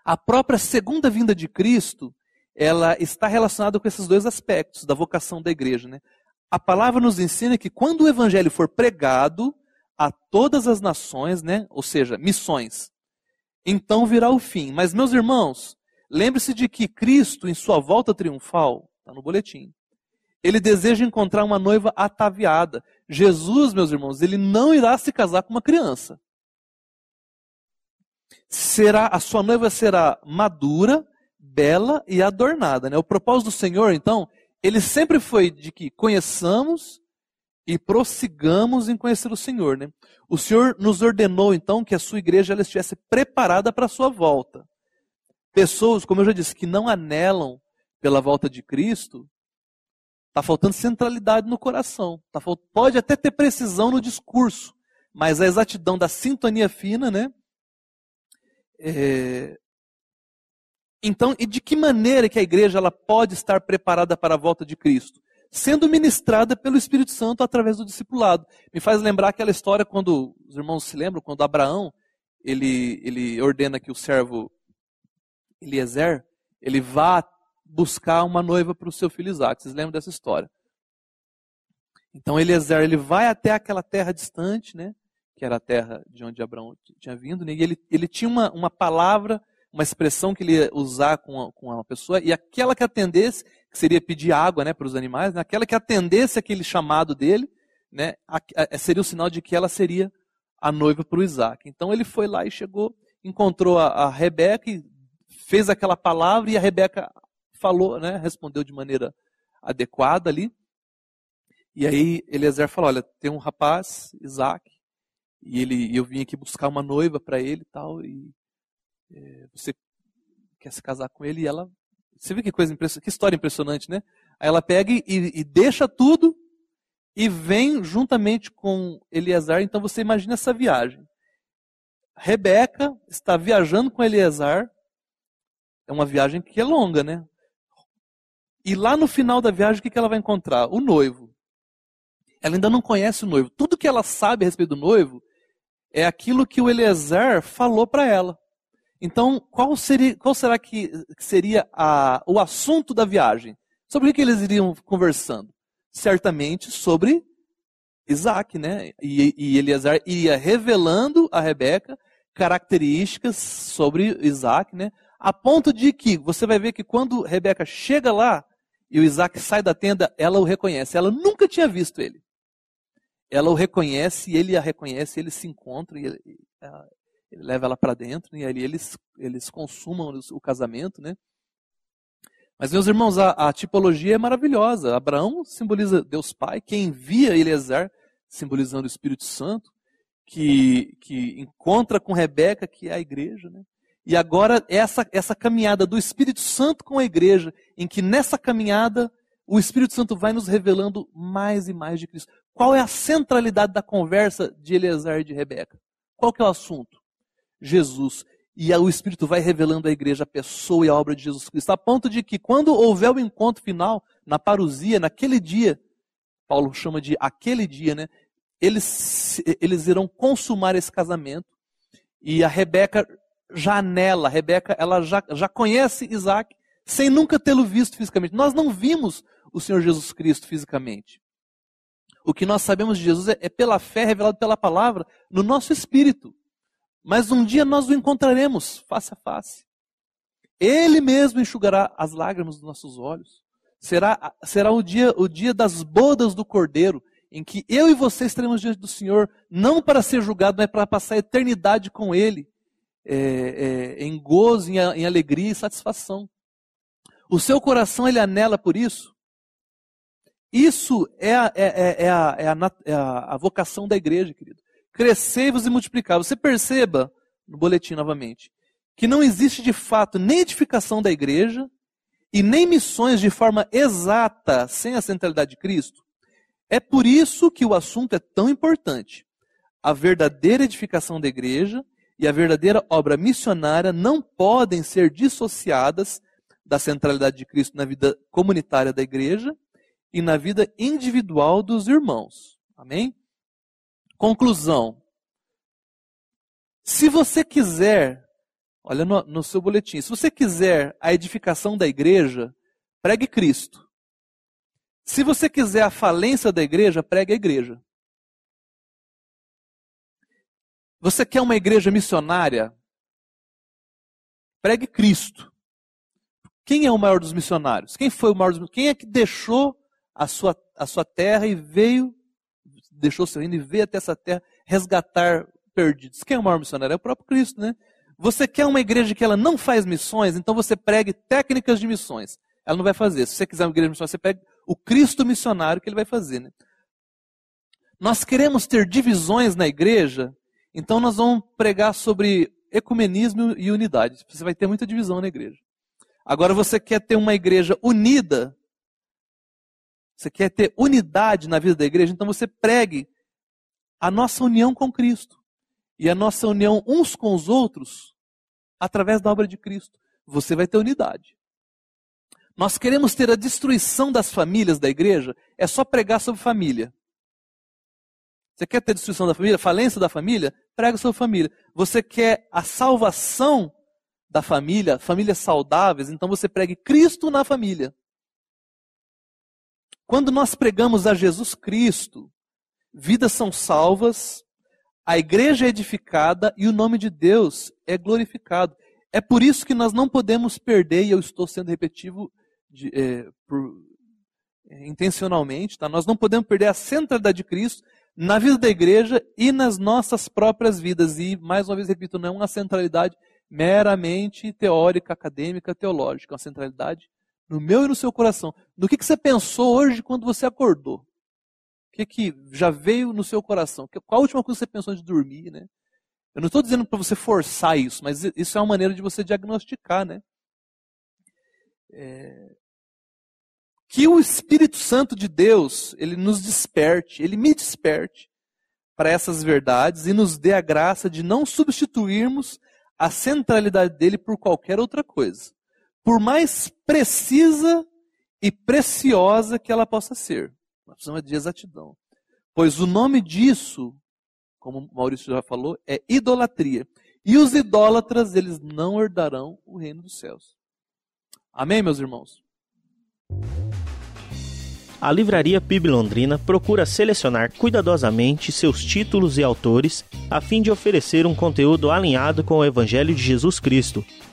A própria segunda vinda de Cristo, ela está relacionada com esses dois aspectos da vocação da igreja, né? A palavra nos ensina que quando o evangelho for pregado a todas as nações, né, ou seja, missões, então virá o fim. Mas meus irmãos, lembre-se de que Cristo, em sua volta triunfal, está no boletim, ele deseja encontrar uma noiva ataviada. Jesus, meus irmãos, ele não irá se casar com uma criança. Será a sua noiva será madura, bela e adornada, né? O propósito do Senhor, então, ele sempre foi de que conheçamos e prossigamos em conhecer o Senhor, né? O Senhor nos ordenou então que a sua igreja ela estivesse preparada para a sua volta. Pessoas, como eu já disse, que não anelam pela volta de Cristo, Está faltando centralidade no coração. Tá, pode até ter precisão no discurso, mas a exatidão da sintonia fina, né? É... Então, e de que maneira que a igreja ela pode estar preparada para a volta de Cristo? Sendo ministrada pelo Espírito Santo através do discipulado. Me faz lembrar aquela história quando os irmãos se lembram, quando Abraão ele, ele ordena que o servo Eliezer ele vá buscar uma noiva para o seu filho Isaac. Vocês lembram dessa história? Então Eliezer ele vai até aquela terra distante, né? Que era a terra de onde Abraão tinha vindo, né, e ele, ele tinha uma, uma palavra, uma expressão que ele ia usar com, a, com uma pessoa, e aquela que atendesse, que seria pedir água né, para os animais, né, aquela que atendesse aquele chamado dele, né, a, a, seria o sinal de que ela seria a noiva para o Isaac. Então ele foi lá e chegou, encontrou a, a Rebeca e fez aquela palavra, e a Rebeca falou, né, respondeu de maneira adequada ali. E aí Eliezer falou: Olha, tem um rapaz, Isaac, e ele, eu vim aqui buscar uma noiva para ele tal, e é, você quer se casar com ele? E ela, você vê que coisa impressionante, que história impressionante, né? Aí ela pega e, e deixa tudo e vem juntamente com Eliezer. Então você imagina essa viagem. Rebeca está viajando com Eliezer. É uma viagem que é longa, né? E lá no final da viagem, o que ela vai encontrar? O noivo. Ela ainda não conhece o noivo. Tudo que ela sabe a respeito do noivo é aquilo que o Eliezer falou para ela. Então, qual, seria, qual será que seria a, o assunto da viagem? Sobre o que eles iriam conversando? Certamente sobre Isaac, né? E, e Eliezer iria revelando a Rebeca características sobre Isaac, né? A ponto de que você vai ver que quando Rebeca chega lá, e o Isaac sai da tenda, ela o reconhece. Ela nunca tinha visto ele. Ela o reconhece, ele a reconhece, eles se encontram, e leva ela para dentro, e ali eles, eles consumam o casamento, né? Mas, meus irmãos, a, a, tipologia é maravilhosa. Abraão simboliza Deus Pai, quem envia Eliezer, simbolizando o Espírito Santo, que, que encontra com Rebeca, que é a igreja, né? E agora essa, essa caminhada do Espírito Santo com a igreja, em que nessa caminhada o Espírito Santo vai nos revelando mais e mais de Cristo. Qual é a centralidade da conversa de Eleazar e de Rebeca? Qual que é o assunto? Jesus. e o Espírito vai revelando à igreja a pessoa e a obra de Jesus Cristo, a ponto de que quando houver o encontro final, na parousia, naquele dia, Paulo chama de aquele dia, né? Eles, eles irão consumar esse casamento e a Rebeca já anela, a Rebeca ela já, já conhece Isaac sem nunca tê-lo visto fisicamente. Nós não vimos o Senhor Jesus Cristo fisicamente. O que nós sabemos de Jesus é, é pela fé revelado pela palavra no nosso espírito. Mas um dia nós o encontraremos face a face. Ele mesmo enxugará as lágrimas dos nossos olhos. Será, será o, dia, o dia das bodas do Cordeiro, em que eu e você estaremos diante do Senhor, não para ser julgado, mas para passar a eternidade com Ele, é, é, em gozo, em, em alegria e satisfação. O seu coração ele anela por isso? Isso é a, é, é, é, a, é, a, é a, a, vocação da igreja, querido. Crescei-vos e multiplicar. Você perceba, no boletim novamente, que não existe de fato nem edificação da igreja e nem missões de forma exata sem a centralidade de Cristo. É por isso que o assunto é tão importante. A verdadeira edificação da igreja e a verdadeira obra missionária não podem ser dissociadas da centralidade de Cristo na vida comunitária da igreja e na vida individual dos irmãos. Amém? Conclusão. Se você quiser, olha no, no seu boletim, se você quiser a edificação da igreja, pregue Cristo. Se você quiser a falência da igreja, pregue a igreja. Você quer uma igreja missionária? Pregue Cristo. Quem é o maior dos missionários? Quem foi o maior dos Quem é que deixou a sua, a sua terra e veio, deixou seu reino e veio até essa terra resgatar perdidos? Quem é o maior missionário? É o próprio Cristo, né? Você quer uma igreja que ela não faz missões, então você pregue técnicas de missões. Ela não vai fazer. Se você quiser uma igreja missões, você pega o Cristo missionário que ele vai fazer, né? Nós queremos ter divisões na igreja, então nós vamos pregar sobre ecumenismo e unidade. Você vai ter muita divisão na igreja. Agora você quer ter uma igreja unida, você quer ter unidade na vida da igreja, então você pregue a nossa união com Cristo e a nossa união uns com os outros através da obra de Cristo. Você vai ter unidade. Nós queremos ter a destruição das famílias da igreja, é só pregar sobre família. Você quer ter destruição da família, falência da família? Prega sobre família. Você quer a salvação da família, famílias saudáveis, então você pregue Cristo na família. Quando nós pregamos a Jesus Cristo, vidas são salvas, a igreja é edificada e o nome de Deus é glorificado. É por isso que nós não podemos perder, e eu estou sendo repetitivo de, é, por, é, intencionalmente, tá? nós não podemos perder a centralidade de Cristo na vida da igreja e nas nossas próprias vidas. E, mais uma vez, repito, não é uma centralidade meramente teórica, acadêmica, teológica, uma centralidade no meu e no seu coração. No que, que você pensou hoje quando você acordou? O que, que já veio no seu coração? Qual a última coisa que você pensou de dormir, né? Eu não estou dizendo para você forçar isso, mas isso é uma maneira de você diagnosticar, né? É... Que o Espírito Santo de Deus, ele nos desperte, ele me desperte para essas verdades e nos dê a graça de não substituirmos a centralidade dele por qualquer outra coisa. Por mais precisa e preciosa que ela possa ser. Nós precisamos de exatidão. Pois o nome disso, como Maurício já falou, é idolatria. E os idólatras, eles não herdarão o reino dos céus. Amém, meus irmãos? A Livraria PIB Londrina procura selecionar cuidadosamente seus títulos e autores a fim de oferecer um conteúdo alinhado com o Evangelho de Jesus Cristo.